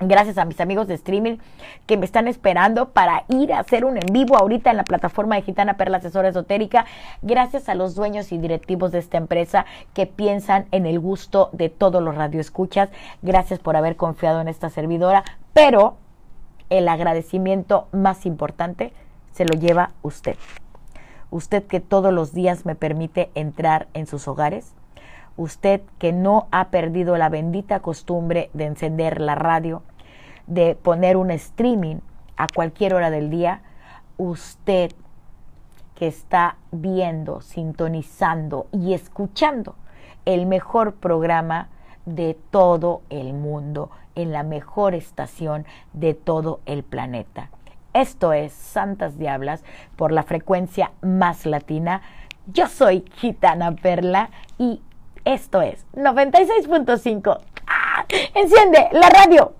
Gracias a mis amigos de streaming que me están esperando para ir a hacer un en vivo ahorita en la plataforma de Gitana Perla Asesora Esotérica. Gracias a los dueños y directivos de esta empresa que piensan en el gusto de todos los radioescuchas. Gracias por haber confiado en esta servidora. Pero el agradecimiento más importante se lo lleva usted. Usted que todos los días me permite entrar en sus hogares usted que no ha perdido la bendita costumbre de encender la radio, de poner un streaming a cualquier hora del día, usted que está viendo, sintonizando y escuchando el mejor programa de todo el mundo, en la mejor estación de todo el planeta. Esto es Santas Diablas por la frecuencia más latina. Yo soy Gitana Perla y esto es 96.5. ¡Ah! Enciende la radio.